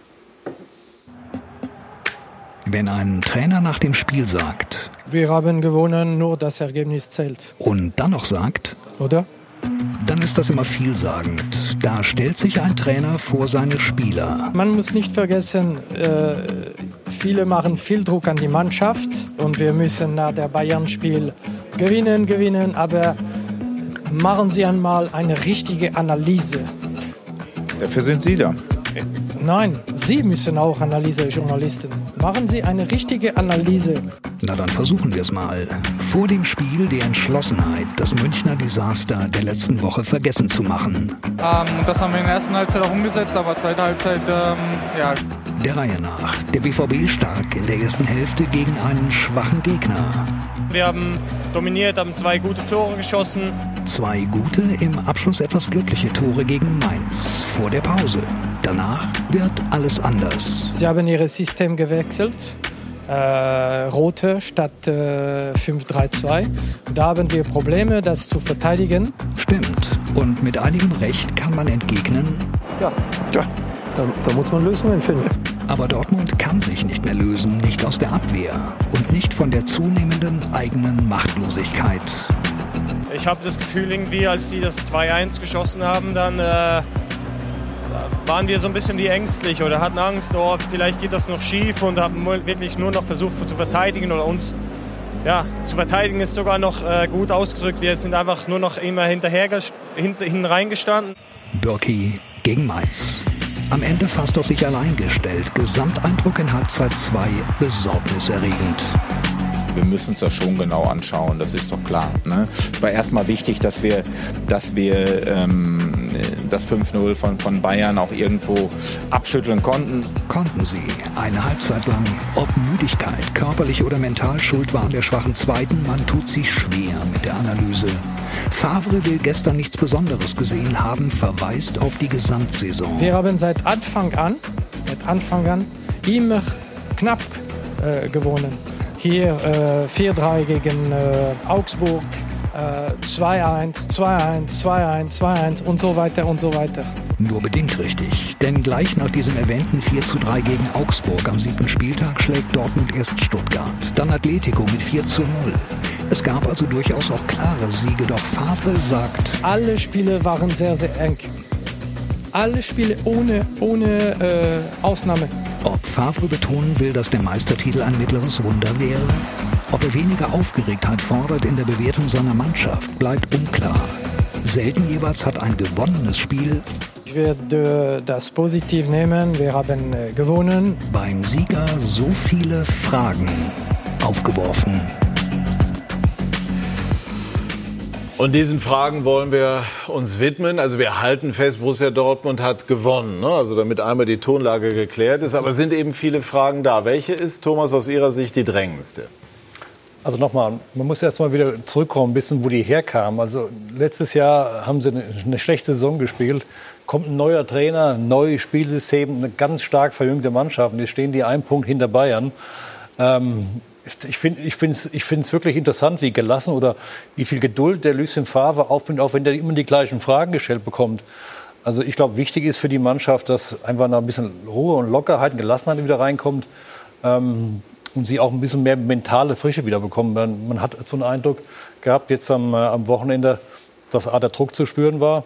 Wenn ein Trainer nach dem Spiel sagt, wir haben gewonnen, nur das Ergebnis zählt. Und dann noch sagt, oder? Dann ist das immer vielsagend. Da stellt sich ein Trainer vor seine Spieler. Man muss nicht vergessen, äh, viele machen viel Druck an die Mannschaft und wir müssen nach der Bayern-Spiel gewinnen, gewinnen, aber machen Sie einmal eine richtige Analyse. Dafür sind Sie da. Nein, Sie müssen auch Analysejournalisten. Machen Sie eine richtige Analyse. Na dann versuchen wir es mal. Vor dem Spiel die Entschlossenheit, das Münchner Desaster der letzten Woche vergessen zu machen. Ähm, das haben wir in der ersten Halbzeit auch umgesetzt, aber zweite Halbzeit, ähm, ja. Der Reihe nach. Der BVB stark in der ersten Hälfte gegen einen schwachen Gegner. Wir haben dominiert, haben zwei gute Tore geschossen. Zwei gute, im Abschluss etwas glückliche Tore gegen Mainz vor der Pause. Danach wird alles anders. Sie haben Ihr System gewechselt. Äh, rote statt äh, 5-3-2. Da haben wir Probleme, das zu verteidigen. Stimmt. Und mit einigem Recht kann man entgegnen. Ja, ja. Da, da muss man Lösungen finden. Aber Dortmund kann sich nicht mehr lösen, nicht aus der Abwehr und nicht von der zunehmenden eigenen Machtlosigkeit. Ich habe das Gefühl, irgendwie, als die das 2-1 geschossen haben, dann äh, waren wir so ein bisschen wie ängstlich oder hatten Angst, oh, vielleicht geht das noch schief und haben wirklich nur noch versucht zu verteidigen oder uns ja, zu verteidigen ist sogar noch äh, gut ausgedrückt. Wir sind einfach nur noch immer hinterher hinten, hinten reingestanden. Birki gegen Mainz. Am Ende fast auf sich allein gestellt. Gesamteindruck in Halbzeit 2 besorgniserregend wir müssen uns das schon genau anschauen, das ist doch klar. Ne? Es war erstmal wichtig, dass wir, dass wir ähm, das 5-0 von, von Bayern auch irgendwo abschütteln konnten. Konnten sie eine Halbzeit lang. Ob Müdigkeit, körperlich oder mental schuld war an der schwachen zweiten, man tut sich schwer mit der Analyse. Favre will gestern nichts Besonderes gesehen haben, verweist auf die Gesamtsaison. Wir haben seit Anfang an, seit Anfang an immer knapp äh, gewonnen. Hier äh, 4-3 gegen äh, Augsburg, äh, 2-1, 2-1, 2-1, 2-1 und so weiter und so weiter. Nur bedingt richtig, denn gleich nach diesem erwähnten 4 zu 3 gegen Augsburg am siebten Spieltag schlägt Dortmund erst Stuttgart, dann Atletico mit 4 zu 0. Es gab also durchaus auch klare Siege, doch Favre sagt... Alle Spiele waren sehr, sehr eng. Alle Spiele ohne, ohne äh, Ausnahme. Ob Favre betonen will, dass der Meistertitel ein mittleres Wunder wäre? Ob er weniger Aufgeregtheit fordert in der Bewertung seiner Mannschaft, bleibt unklar. Selten jeweils hat ein gewonnenes Spiel ich werde das positiv nehmen. Wir haben äh, gewonnen. Beim Sieger so viele Fragen aufgeworfen. Und diesen Fragen wollen wir uns widmen. Also wir halten fest, Borussia Dortmund hat gewonnen. Ne? Also damit einmal die Tonlage geklärt ist. Aber es sind eben viele Fragen da. Welche ist, Thomas, aus Ihrer Sicht die drängendste? Also nochmal, man muss erst mal wieder zurückkommen, ein bisschen, wo die herkamen. Also letztes Jahr haben sie eine, schlechte Saison gespielt. Kommt ein neuer Trainer, neues Spielsystem, eine ganz stark verjüngte Mannschaft. Und jetzt stehen die einen Punkt hinter Bayern. Ähm, ich finde es ich ich wirklich interessant, wie gelassen oder wie viel Geduld der Lucien Favre aufbringt, auch wenn der immer die gleichen Fragen gestellt bekommt. Also ich glaube, wichtig ist für die Mannschaft, dass einfach noch ein bisschen Ruhe und Lockerheit und Gelassenheit wieder reinkommt ähm, und sie auch ein bisschen mehr mentale Frische wieder bekommen. Man, man hat so einen Eindruck gehabt jetzt am, äh, am Wochenende, dass der Druck zu spüren war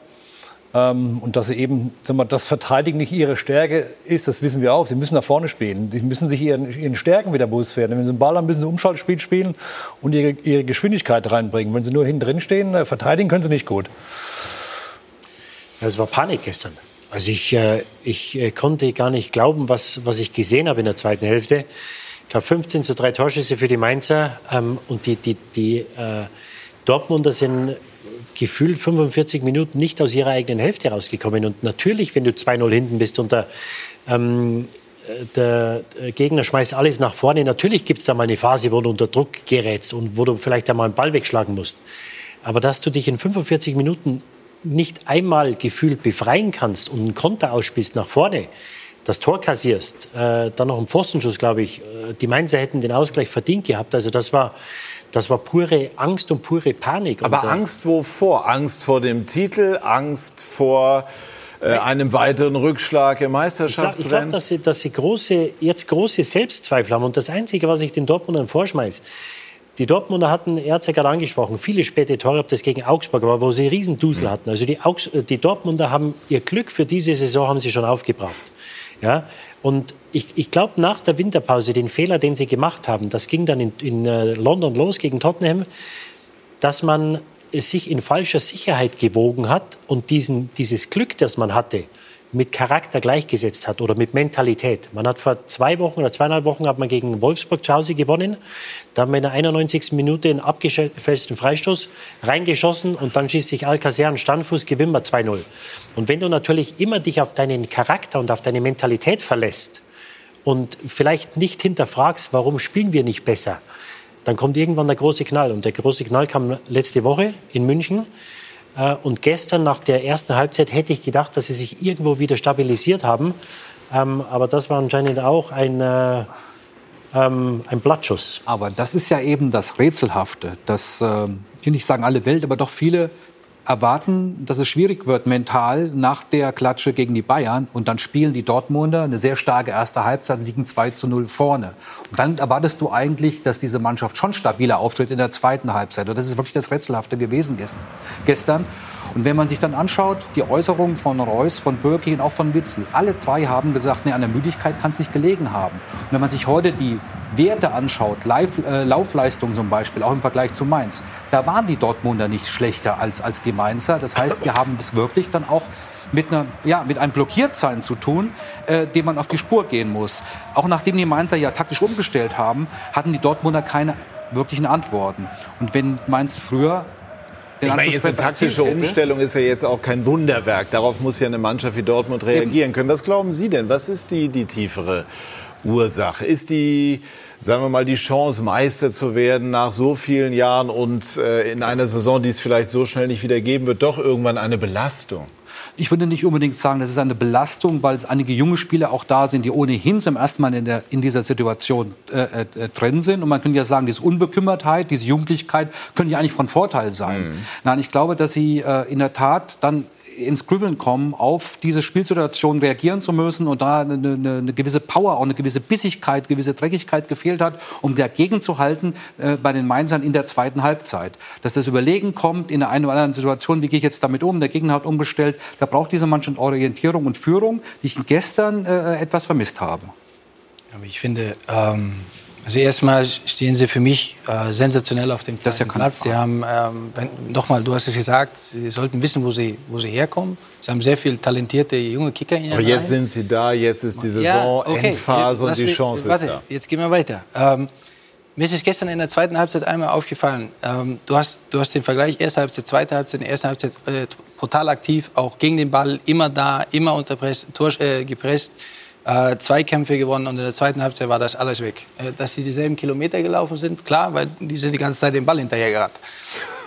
ähm, und dass sie eben, sagen wir, das Verteidigen nicht ihre Stärke ist, das wissen wir auch. Sie müssen nach vorne spielen. Sie müssen sich ihren, ihren Stärken wieder bewusst werden. Wenn sie einen Ball haben, müssen sie Umschaltspiel spielen und ihre, ihre Geschwindigkeit reinbringen. Wenn sie nur hinten drin stehen, äh, verteidigen können sie nicht gut. Es war Panik gestern. Also ich, äh, ich äh, konnte gar nicht glauben, was, was ich gesehen habe in der zweiten Hälfte. Ich glaube 15 zu 3 Torschüsse für die Mainzer ähm, und die, die, die äh, Dortmunder sind gefühlt 45 Minuten nicht aus ihrer eigenen Hälfte rausgekommen. Und natürlich, wenn du 2-0 hinten bist und der, ähm, der Gegner schmeißt alles nach vorne, natürlich gibt es da mal eine Phase, wo du unter Druck gerätst und wo du vielleicht einmal einen Ball wegschlagen musst. Aber dass du dich in 45 Minuten nicht einmal gefühlt befreien kannst und einen Konter ausspielst nach vorne, das Tor kassierst, äh, dann noch einen Pfostenschuss, glaube ich. Äh, die Mainzer hätten den Ausgleich verdient gehabt. Also das war, das war pure Angst und pure Panik. Aber und, äh, Angst wovor? Angst vor dem Titel? Angst vor äh, einem weiteren Rückschlag im Meisterschaftsrennen? Ich glaube, glaub, dass sie, dass sie große, jetzt große Selbstzweifel haben. Und das Einzige, was ich den Dortmundern vorschmeiße, die Dortmunder hatten, er hat es ja gerade angesprochen, viele späte Tore, ob das gegen Augsburg war, wo sie Riesendusel mhm. hatten. Also die, Augs die Dortmunder haben ihr Glück für diese Saison haben sie schon aufgebraucht. Ja? Und ich, ich glaube, nach der Winterpause, den Fehler, den sie gemacht haben, das ging dann in, in äh, London los gegen Tottenham, dass man sich in falscher Sicherheit gewogen hat und diesen, dieses Glück, das man hatte, mit Charakter gleichgesetzt hat oder mit Mentalität. Man hat vor zwei Wochen oder zweieinhalb Wochen hat man gegen Wolfsburg zu Hause gewonnen. Da haben wir in der 91. Minute einen abgefälschten Freistoß reingeschossen und dann schießt sich Alcacer einen Standfuß, gewinnen wir 2-0. Und wenn du natürlich immer dich auf deinen Charakter und auf deine Mentalität verlässt und vielleicht nicht hinterfragst, warum spielen wir nicht besser, dann kommt irgendwann der große Knall. Und der große Knall kam letzte Woche in München. Äh, Und gestern nach der ersten Halbzeit hätte ich gedacht, dass sie sich irgendwo wieder stabilisiert haben. Ähm, Aber das war anscheinend auch ein, äh, ähm, ein Blattschuss. Aber das ist ja eben das Rätselhafte, dass, äh, ich will nicht sagen alle Welt, aber doch viele erwarten, dass es schwierig wird mental nach der Klatsche gegen die Bayern. Und dann spielen die Dortmunder eine sehr starke erste Halbzeit und liegen 2 zu 0 vorne. Und dann erwartest du eigentlich, dass diese Mannschaft schon stabiler auftritt in der zweiten Halbzeit. Und das ist wirklich das Rätselhafte gewesen gestern. Und wenn man sich dann anschaut, die Äußerungen von Reus, von Birki und auch von Witzel, alle drei haben gesagt, nee, an der Müdigkeit kann es nicht gelegen haben. Und wenn man sich heute die Werte anschaut, Live, äh, Laufleistung zum Beispiel, auch im Vergleich zu Mainz, da waren die Dortmunder nicht schlechter als, als die Mainzer. Das heißt, wir haben es wirklich dann auch mit, einer, ja, mit einem Blockiertsein zu tun, äh, dem man auf die Spur gehen muss. Auch nachdem die Mainzer ja taktisch umgestellt haben, hatten die Dortmunder keine wirklichen Antworten. Und wenn Mainz früher Ich meine, jetzt eine taktische Umstellung ist ja jetzt auch kein Wunderwerk. Darauf muss ja eine Mannschaft wie Dortmund reagieren können. Was glauben Sie denn? Was ist die, die tiefere Ursache? Ist die, sagen wir mal, die Chance, Meister zu werden nach so vielen Jahren und äh, in einer Saison, die es vielleicht so schnell nicht wieder geben wird, doch irgendwann eine Belastung? Ich würde nicht unbedingt sagen, das ist eine Belastung, weil es einige junge Spieler auch da sind, die ohnehin zum ersten Mal in, der, in dieser Situation äh, äh, drin sind. Und man könnte ja sagen, diese Unbekümmertheit, diese Jugendlichkeit können ja eigentlich von Vorteil sein. Nein, ich glaube, dass sie äh, in der Tat dann ins Grübeln kommen, auf diese Spielsituation reagieren zu müssen und da eine, eine, eine gewisse Power, auch eine gewisse Bissigkeit, gewisse Dreckigkeit gefehlt hat, um dagegen zu halten äh, bei den Mainzern in der zweiten Halbzeit. Dass das Überlegen kommt in der einen oder anderen Situation, wie gehe ich jetzt damit um, der Gegner hat umgestellt, da braucht diese Mannschaft Orientierung und Führung, die ich gestern äh, etwas vermisst habe. Aber ich finde, ähm, also erstmal stehen sie für mich äh, sensationell auf dem zweiten Platz. Sie haben, ähm, wenn- nochmal, du hast es gesagt, sie sollten wissen, wo sie, wo sie herkommen. Sie haben sehr viele talentierte junge Kicker in ihren Aber jetzt Reihen. sind sie da, jetzt ist die Ja, Saison okay. Endphase und die mich- Chance warte, ist da. Jetzt gehen wir weiter. Ähm, mir ist es gestern in der zweiten Halbzeit einmal aufgefallen. Ähm, du, hast, du hast den Vergleich erste Halbzeit, zweite Halbzeit. In der ersten Halbzeit äh, brutal aktiv, auch gegen den Ball, immer da, immer unter Press, Tor, äh, gepresst. Äh, Zweikämpfe gewonnen und in der zweiten Halbzeit war das alles weg. Äh, dass sie dieselben Kilometer gelaufen sind, klar, weil die sind die ganze Zeit den Ball hinterher gerannt.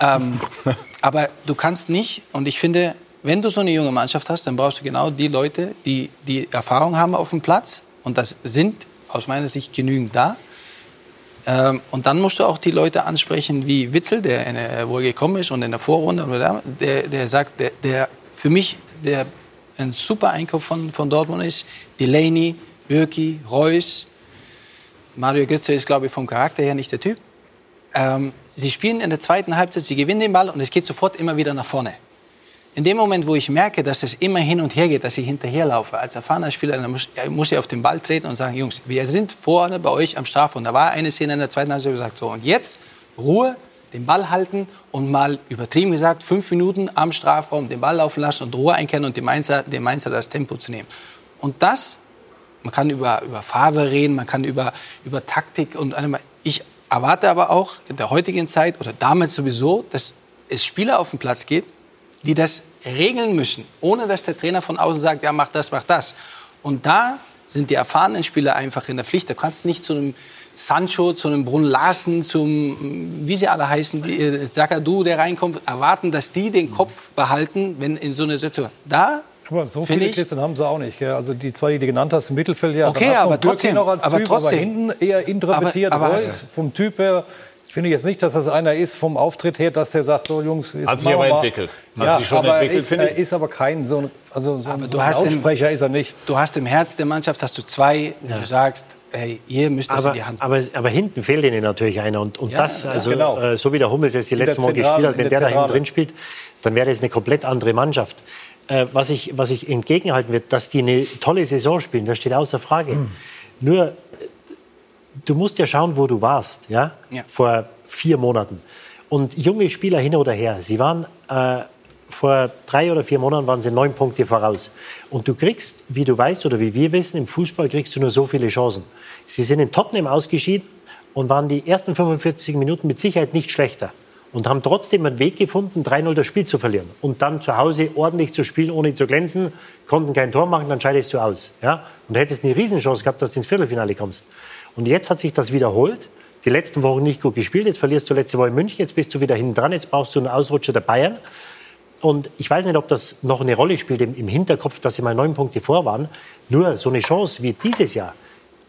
Ähm, aber du kannst nicht, und ich finde, wenn du so eine junge Mannschaft hast, dann brauchst du genau die Leute, die die Erfahrung haben auf dem Platz. Und das sind aus meiner Sicht genügend da. Ähm, und dann musst du auch die Leute ansprechen wie Witzel, der in, der- wo er gekommen ist und in der Vorrunde, der, der sagt, der, der für mich der ein super Einkauf von, von Dortmund ist. Delaney, Birki, Reus. Mario Götze ist, glaube ich, vom Charakter her nicht der Typ. Ähm, sie spielen in der zweiten Halbzeit, sie gewinnen den Ball und es geht sofort immer wieder nach vorne. In dem Moment, wo ich merke, dass es immer hin und her geht, dass ich hinterherlaufe, als erfahrener Spieler, dann muss, muss ich auf den Ball treten und sagen, Jungs, wir sind vorne bei euch am Strafraum. Da war eine Szene in der zweiten Halbzeit, wo ich gesagt so, und jetzt Ruhe, den Ball halten und mal übertrieben gesagt, fünf Minuten am Strafraum den Ball laufen lassen und Ruhe einkehren und dem Mainzer, dem Mainzer das Tempo zu nehmen. Und das, man kann über, über Farbe reden, man kann über, über Taktik und ich erwarte aber auch in der heutigen Zeit oder damals sowieso, dass es Spieler auf dem Platz gibt, die das regeln müssen, ohne dass der Trainer von außen sagt, ja, mach das, mach das. Und da sind die erfahrenen Spieler einfach in der Pflicht. Da kannst du nicht zu einem Sancho, zu einem Brunn Larsen, zum, wie sie alle heißen, die, äh, Sakadu, der reinkommt, erwarten, dass die den Kopf behalten, wenn in so einer Situation. Da Aber so Finde viele ich- Christen haben sie auch nicht. Gell? Also die zwei, die du genannt hast, im Mittelfeld, ja. Okay, aber trotzdem, Noch als aber typ, trotzdem. Aber hinten eher introvertiert. Aber- aber vom Typ her finde ich jetzt nicht, dass das einer ist vom Auftritt her, dass der sagt, so Jungs, jetzt Hat sich aber entwickelt. Hat ja, sich schon aber entwickelt, finde ich. Er ist aber kein so ein, also so ein, so du ein hast den- Aussprecher ist er nicht. Du hast im Herz der Mannschaft hast du zwei, wo Ja. du sagst, hey, ihr müsst das Aber, in die Hand aber, aber hinten fehlt ihnen natürlich einer. Und, und Ja, das, ja, also, genau. äh, so wie der Hummels jetzt die letzten Mal gespielt hat, wenn der der da hinten drin spielt, dann wäre das eine komplett andere Mannschaft. Äh, was, ich, was ich entgegenhalten wird, dass die eine tolle Saison spielen, das steht außer Frage. Nur, äh, du musst ja schauen, wo du warst, ja? Ja. Vor vier Monaten. Und junge Spieler hin oder her, sie waren äh, vor drei oder vier Monaten waren sie neun Punkte voraus. Und du kriegst, wie du weißt oder wie wir wissen, im Fußball kriegst du nur so viele Chancen. Sie sind in Tottenham ausgeschieden und waren die ersten 45 Minuten mit Sicherheit nicht schlechter. Und haben trotzdem einen Weg gefunden, 3-0 das Spiel zu verlieren. Und dann zu Hause ordentlich zu spielen, ohne zu glänzen, konnten kein Tor machen, dann scheidest du aus. Ja? Und hättest eine Riesenchance gehabt, dass du ins Viertelfinale kommst. Und jetzt hat sich das wiederholt. Die letzten Wochen nicht gut gespielt. Jetzt verlierst du letzte Woche in München. Jetzt bist du wieder hinten dran. Jetzt brauchst du einen Ausrutscher der Bayern. Und ich weiß nicht, ob das noch eine Rolle spielt im Hinterkopf, dass sie mal neun Punkte vor waren. Nur so eine Chance wie dieses Jahr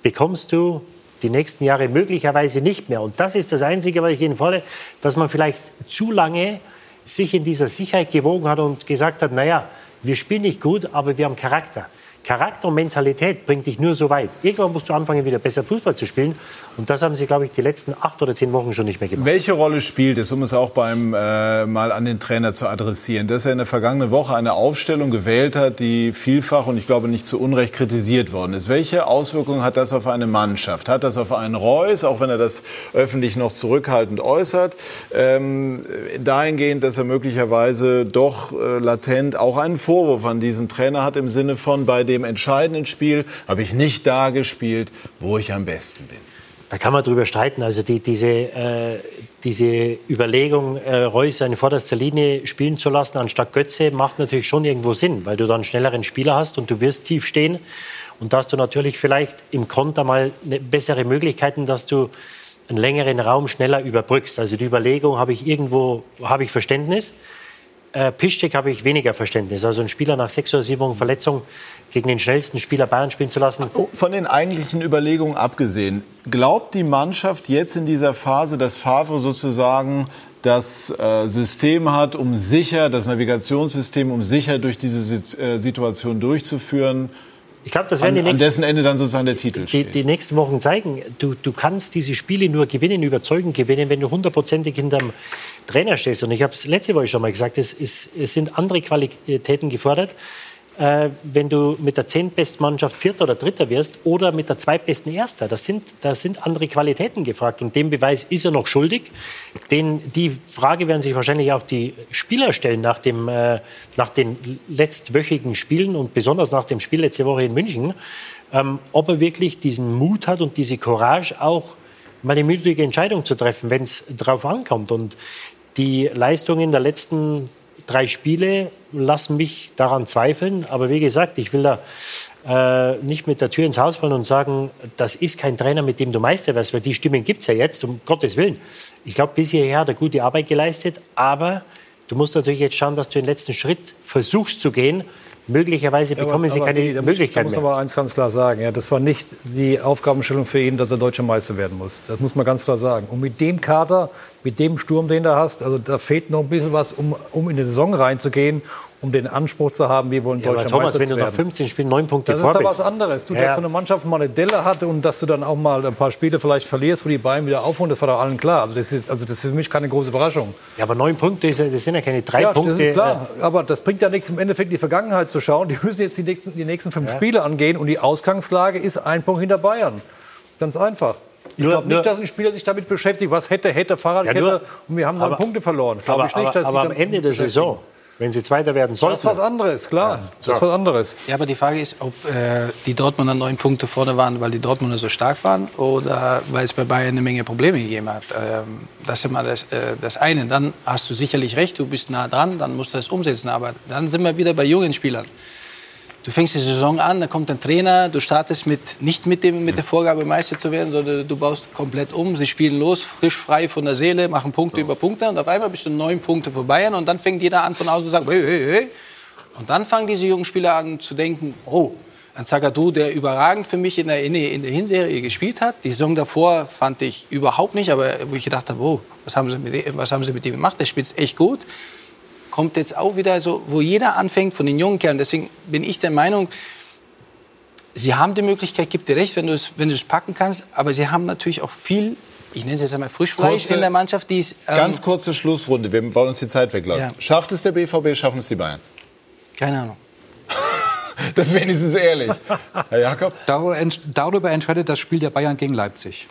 bekommst du die nächsten Jahre möglicherweise nicht mehr. Und das ist das Einzige, was ich Ihnen fordere, dass man vielleicht zu lange sich in dieser Sicherheit gewogen hat und gesagt hat, naja, wir spielen nicht gut, aber wir haben Charakter. Charakter und Mentalität bringt dich nur so weit. Irgendwann musst du anfangen, wieder besser Fußball zu spielen. Und das haben sie, glaube ich, die letzten acht oder zehn Wochen schon nicht mehr gemacht. Welche Rolle spielt es, um es auch beim äh, mal an den Trainer zu adressieren, dass er in der vergangenen Woche eine Aufstellung gewählt hat, die vielfach und ich glaube nicht zu Unrecht kritisiert worden ist? Welche Auswirkungen hat das auf eine Mannschaft? Hat das auf einen Reus, auch wenn er das öffentlich noch zurückhaltend äußert, ähm, dahingehend, dass er möglicherweise doch äh, latent auch einen Vorwurf an diesen Trainer hat im Sinne von bei dem entscheidenden Spiel habe ich nicht da gespielt, wo ich am besten bin. Da kann man drüber streiten. Also die, diese, äh, diese Überlegung, äh, Reus in vorderster Linie spielen zu lassen anstatt Götze, macht natürlich schon irgendwo Sinn, weil du dann schnelleren Spieler hast und du wirst tief stehen. Und da hast du natürlich vielleicht im Konter mal eine bessere Möglichkeiten, dass du einen längeren Raum schneller überbrückst. Also die Überlegung habe ich irgendwo, habe ich Verständnis. Äh, Piszczek habe ich weniger Verständnis. Also einen Spieler nach sechs oder sieben Wochen Verletzung gegen den schnellsten Spieler Bayern spielen zu lassen. Oh, von den eigentlichen Überlegungen abgesehen, glaubt die Mannschaft jetzt in dieser Phase, dass Favre sozusagen das äh, System hat, um sicher, das Navigationssystem, um sicher durch diese äh, Situation durchzuführen? Ich glaube, das werden an, die nächsten, an dessen Ende dann sozusagen der Titel die, die nächsten Wochen zeigen. Du, du kannst diese Spiele nur gewinnen, überzeugend gewinnen, wenn du hundertprozentig hinterm Trainer stehst. Und ich habe es letzte Woche schon mal gesagt, es, es, es sind andere Qualitäten gefordert äh, wenn du mit der zehntbesten Mannschaft Vierter oder Dritter wirst oder mit der zweitbesten Erster. Das sind, da sind andere Qualitäten gefragt. Und den Beweis ist er noch schuldig. Den, die Frage werden sich wahrscheinlich auch die Spieler stellen nach, dem, äh, nach den letztwöchigen Spielen und besonders nach dem Spiel letzte Woche in München, ähm, ob er wirklich diesen Mut hat und diese Courage auch mal eine müdige Entscheidung zu treffen, wenn es darauf ankommt. Und die Leistungen der letzten drei Spiele lassen mich daran zweifeln. Aber wie gesagt, ich will da äh, nicht mit der Tür ins Haus fallen und sagen, das ist kein Trainer, mit dem du Meister wirst, weil die Stimmen gibt es ja jetzt, um Gottes Willen. Ich glaube, bis hierher hat er gute Arbeit geleistet, aber du musst natürlich jetzt schauen, dass du den letzten Schritt versuchst zu gehen. Möglicherweise bekommen aber, sie aber keine da Möglichkeit muss, mehr. Da muss aber eins ganz klar sagen, ja, das war nicht die Aufgabenstellung für ihn, dass er deutscher Meister werden muss. Das muss man ganz klar sagen. Und mit dem Kader, mit dem Sturm, den du hast, also da fehlt noch ein bisschen was, um, um in die Saison reinzugehen, um den Anspruch zu haben, wir wollen Ja, aber deutscher Thomas, Meister wenn du nach werden. 15 Spielen neun Punkte Das ist bist. was anderes. Du, Ja. dass so eine Mannschaft mal eine Delle hat und dass du dann auch mal ein paar Spiele vielleicht verlierst, wo die Bayern wieder aufholen, das war doch allen klar. Also das ist, also das ist für mich keine große Überraschung. Ja, aber neun Punkte, ist ja- das sind ja keine drei ja, Punkte. Das ist klar. Aber das bringt ja nichts im Endeffekt die Vergangenheit zu schauen. Die müssen jetzt die nächsten, die nächsten fünf Ja. Spiele angehen und die Ausgangslage ist ein Punkt hinter Bayern. Ganz einfach. Ich glaube nicht, dass ein Spieler sich damit beschäftigt, was hätte, hätte, Fahrradkette Ja, nur- und wir haben neun aber- Punkte verloren. Glaube aber, ich nicht, aber, dass sie aber am Ende der. Saison, wenn sie Zweiter werden sollten. Das ist was anderes, klar. Das ist was anderes. Ja, aber die Frage ist, ob äh, die Dortmunder neun Punkte vorne waren, weil die Dortmunder so stark waren oder weil es bei Bayern eine Menge Probleme gegeben hat. Ähm, das ist immer das, äh, das eine. Dann hast du sicherlich recht, du bist nah dran, dann musst du das umsetzen. Aber dann sind wir wieder bei jungen Spielern. Du fängst die Saison an, dann kommt ein Trainer, du startest mit, nicht mit, dem, mit der Vorgabe, Meister zu werden, sondern du baust komplett um. Sie spielen los, frisch, frei von der Seele, machen Punkte über Punkte und auf einmal bist du neun Punkte vor Bayern und dann fängt jeder an von außen zu sagen, hey, hey, hey. Und dann fangen diese jungen Spieler an zu denken, oh, ein Zagadou, der überragend für mich in der, in der in der Hinserie gespielt hat. Die Saison davor fand ich überhaupt nicht, aber wo ich gedacht habe, oh, was haben sie mit, was haben sie mit ihm gemacht? Der spielt echt gut kommt jetzt auch wieder so, wo jeder anfängt von den jungen Kerlen. Deswegen bin ich der Meinung, sie haben die Möglichkeit, gibt dir recht, wenn du es, wenn du es packen kannst, aber sie haben natürlich auch viel, ich nenne es jetzt einmal Frischfleisch Kurze- in der Mannschaft, die ist, ähm, Ganz kurze Schlussrunde, wir wollen uns die Zeit wegläuft. Ja. Schafft es der BVB, schaffen es die Bayern? keine Ahnung. Das ist wenigstens ehrlich. Herr Jakob? Darüber entscheidet das Spiel der Bayern gegen Leipzig.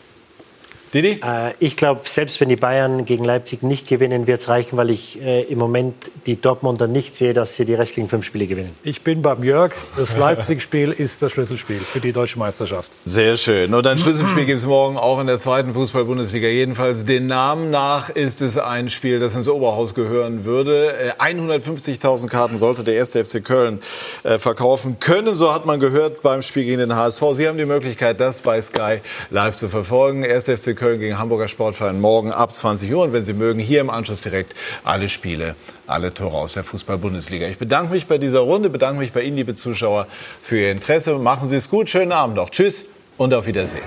Didi? Äh, ich glaube, selbst wenn die Bayern gegen Leipzig nicht gewinnen, wird es reichen, weil ich äh, im Moment die Dortmunder nicht sehe, dass sie die restlichen fünf Spiele gewinnen. Ich bin beim Jörg. Das Leipzig-Spiel ist das Schlüsselspiel für die deutsche Meisterschaft. Sehr schön. Und ein Schlüsselspiel gibt es morgen auch in der zweiten Fußball-Bundesliga. Jedenfalls den Namen nach ist es ein Spiel, das ins Oberhaus gehören würde. 150.000 äh, Karten sollte der erste FC Köln äh, verkaufen können. So hat man gehört beim Spiel gegen den HSV. Sie haben die Möglichkeit, das bei Sky live zu verfolgen. Erste FC Köln gegen Hamburger Sportverein morgen ab 20 Uhr. Und wenn Sie mögen, hier im Anschluss direkt alle Spiele, alle Tore aus der Fußball-Bundesliga. Ich bedanke mich bei dieser Runde, bedanke mich bei Ihnen, liebe Zuschauer, für Ihr Interesse. Machen Sie es gut, schönen Abend noch. Tschüss und auf Wiedersehen.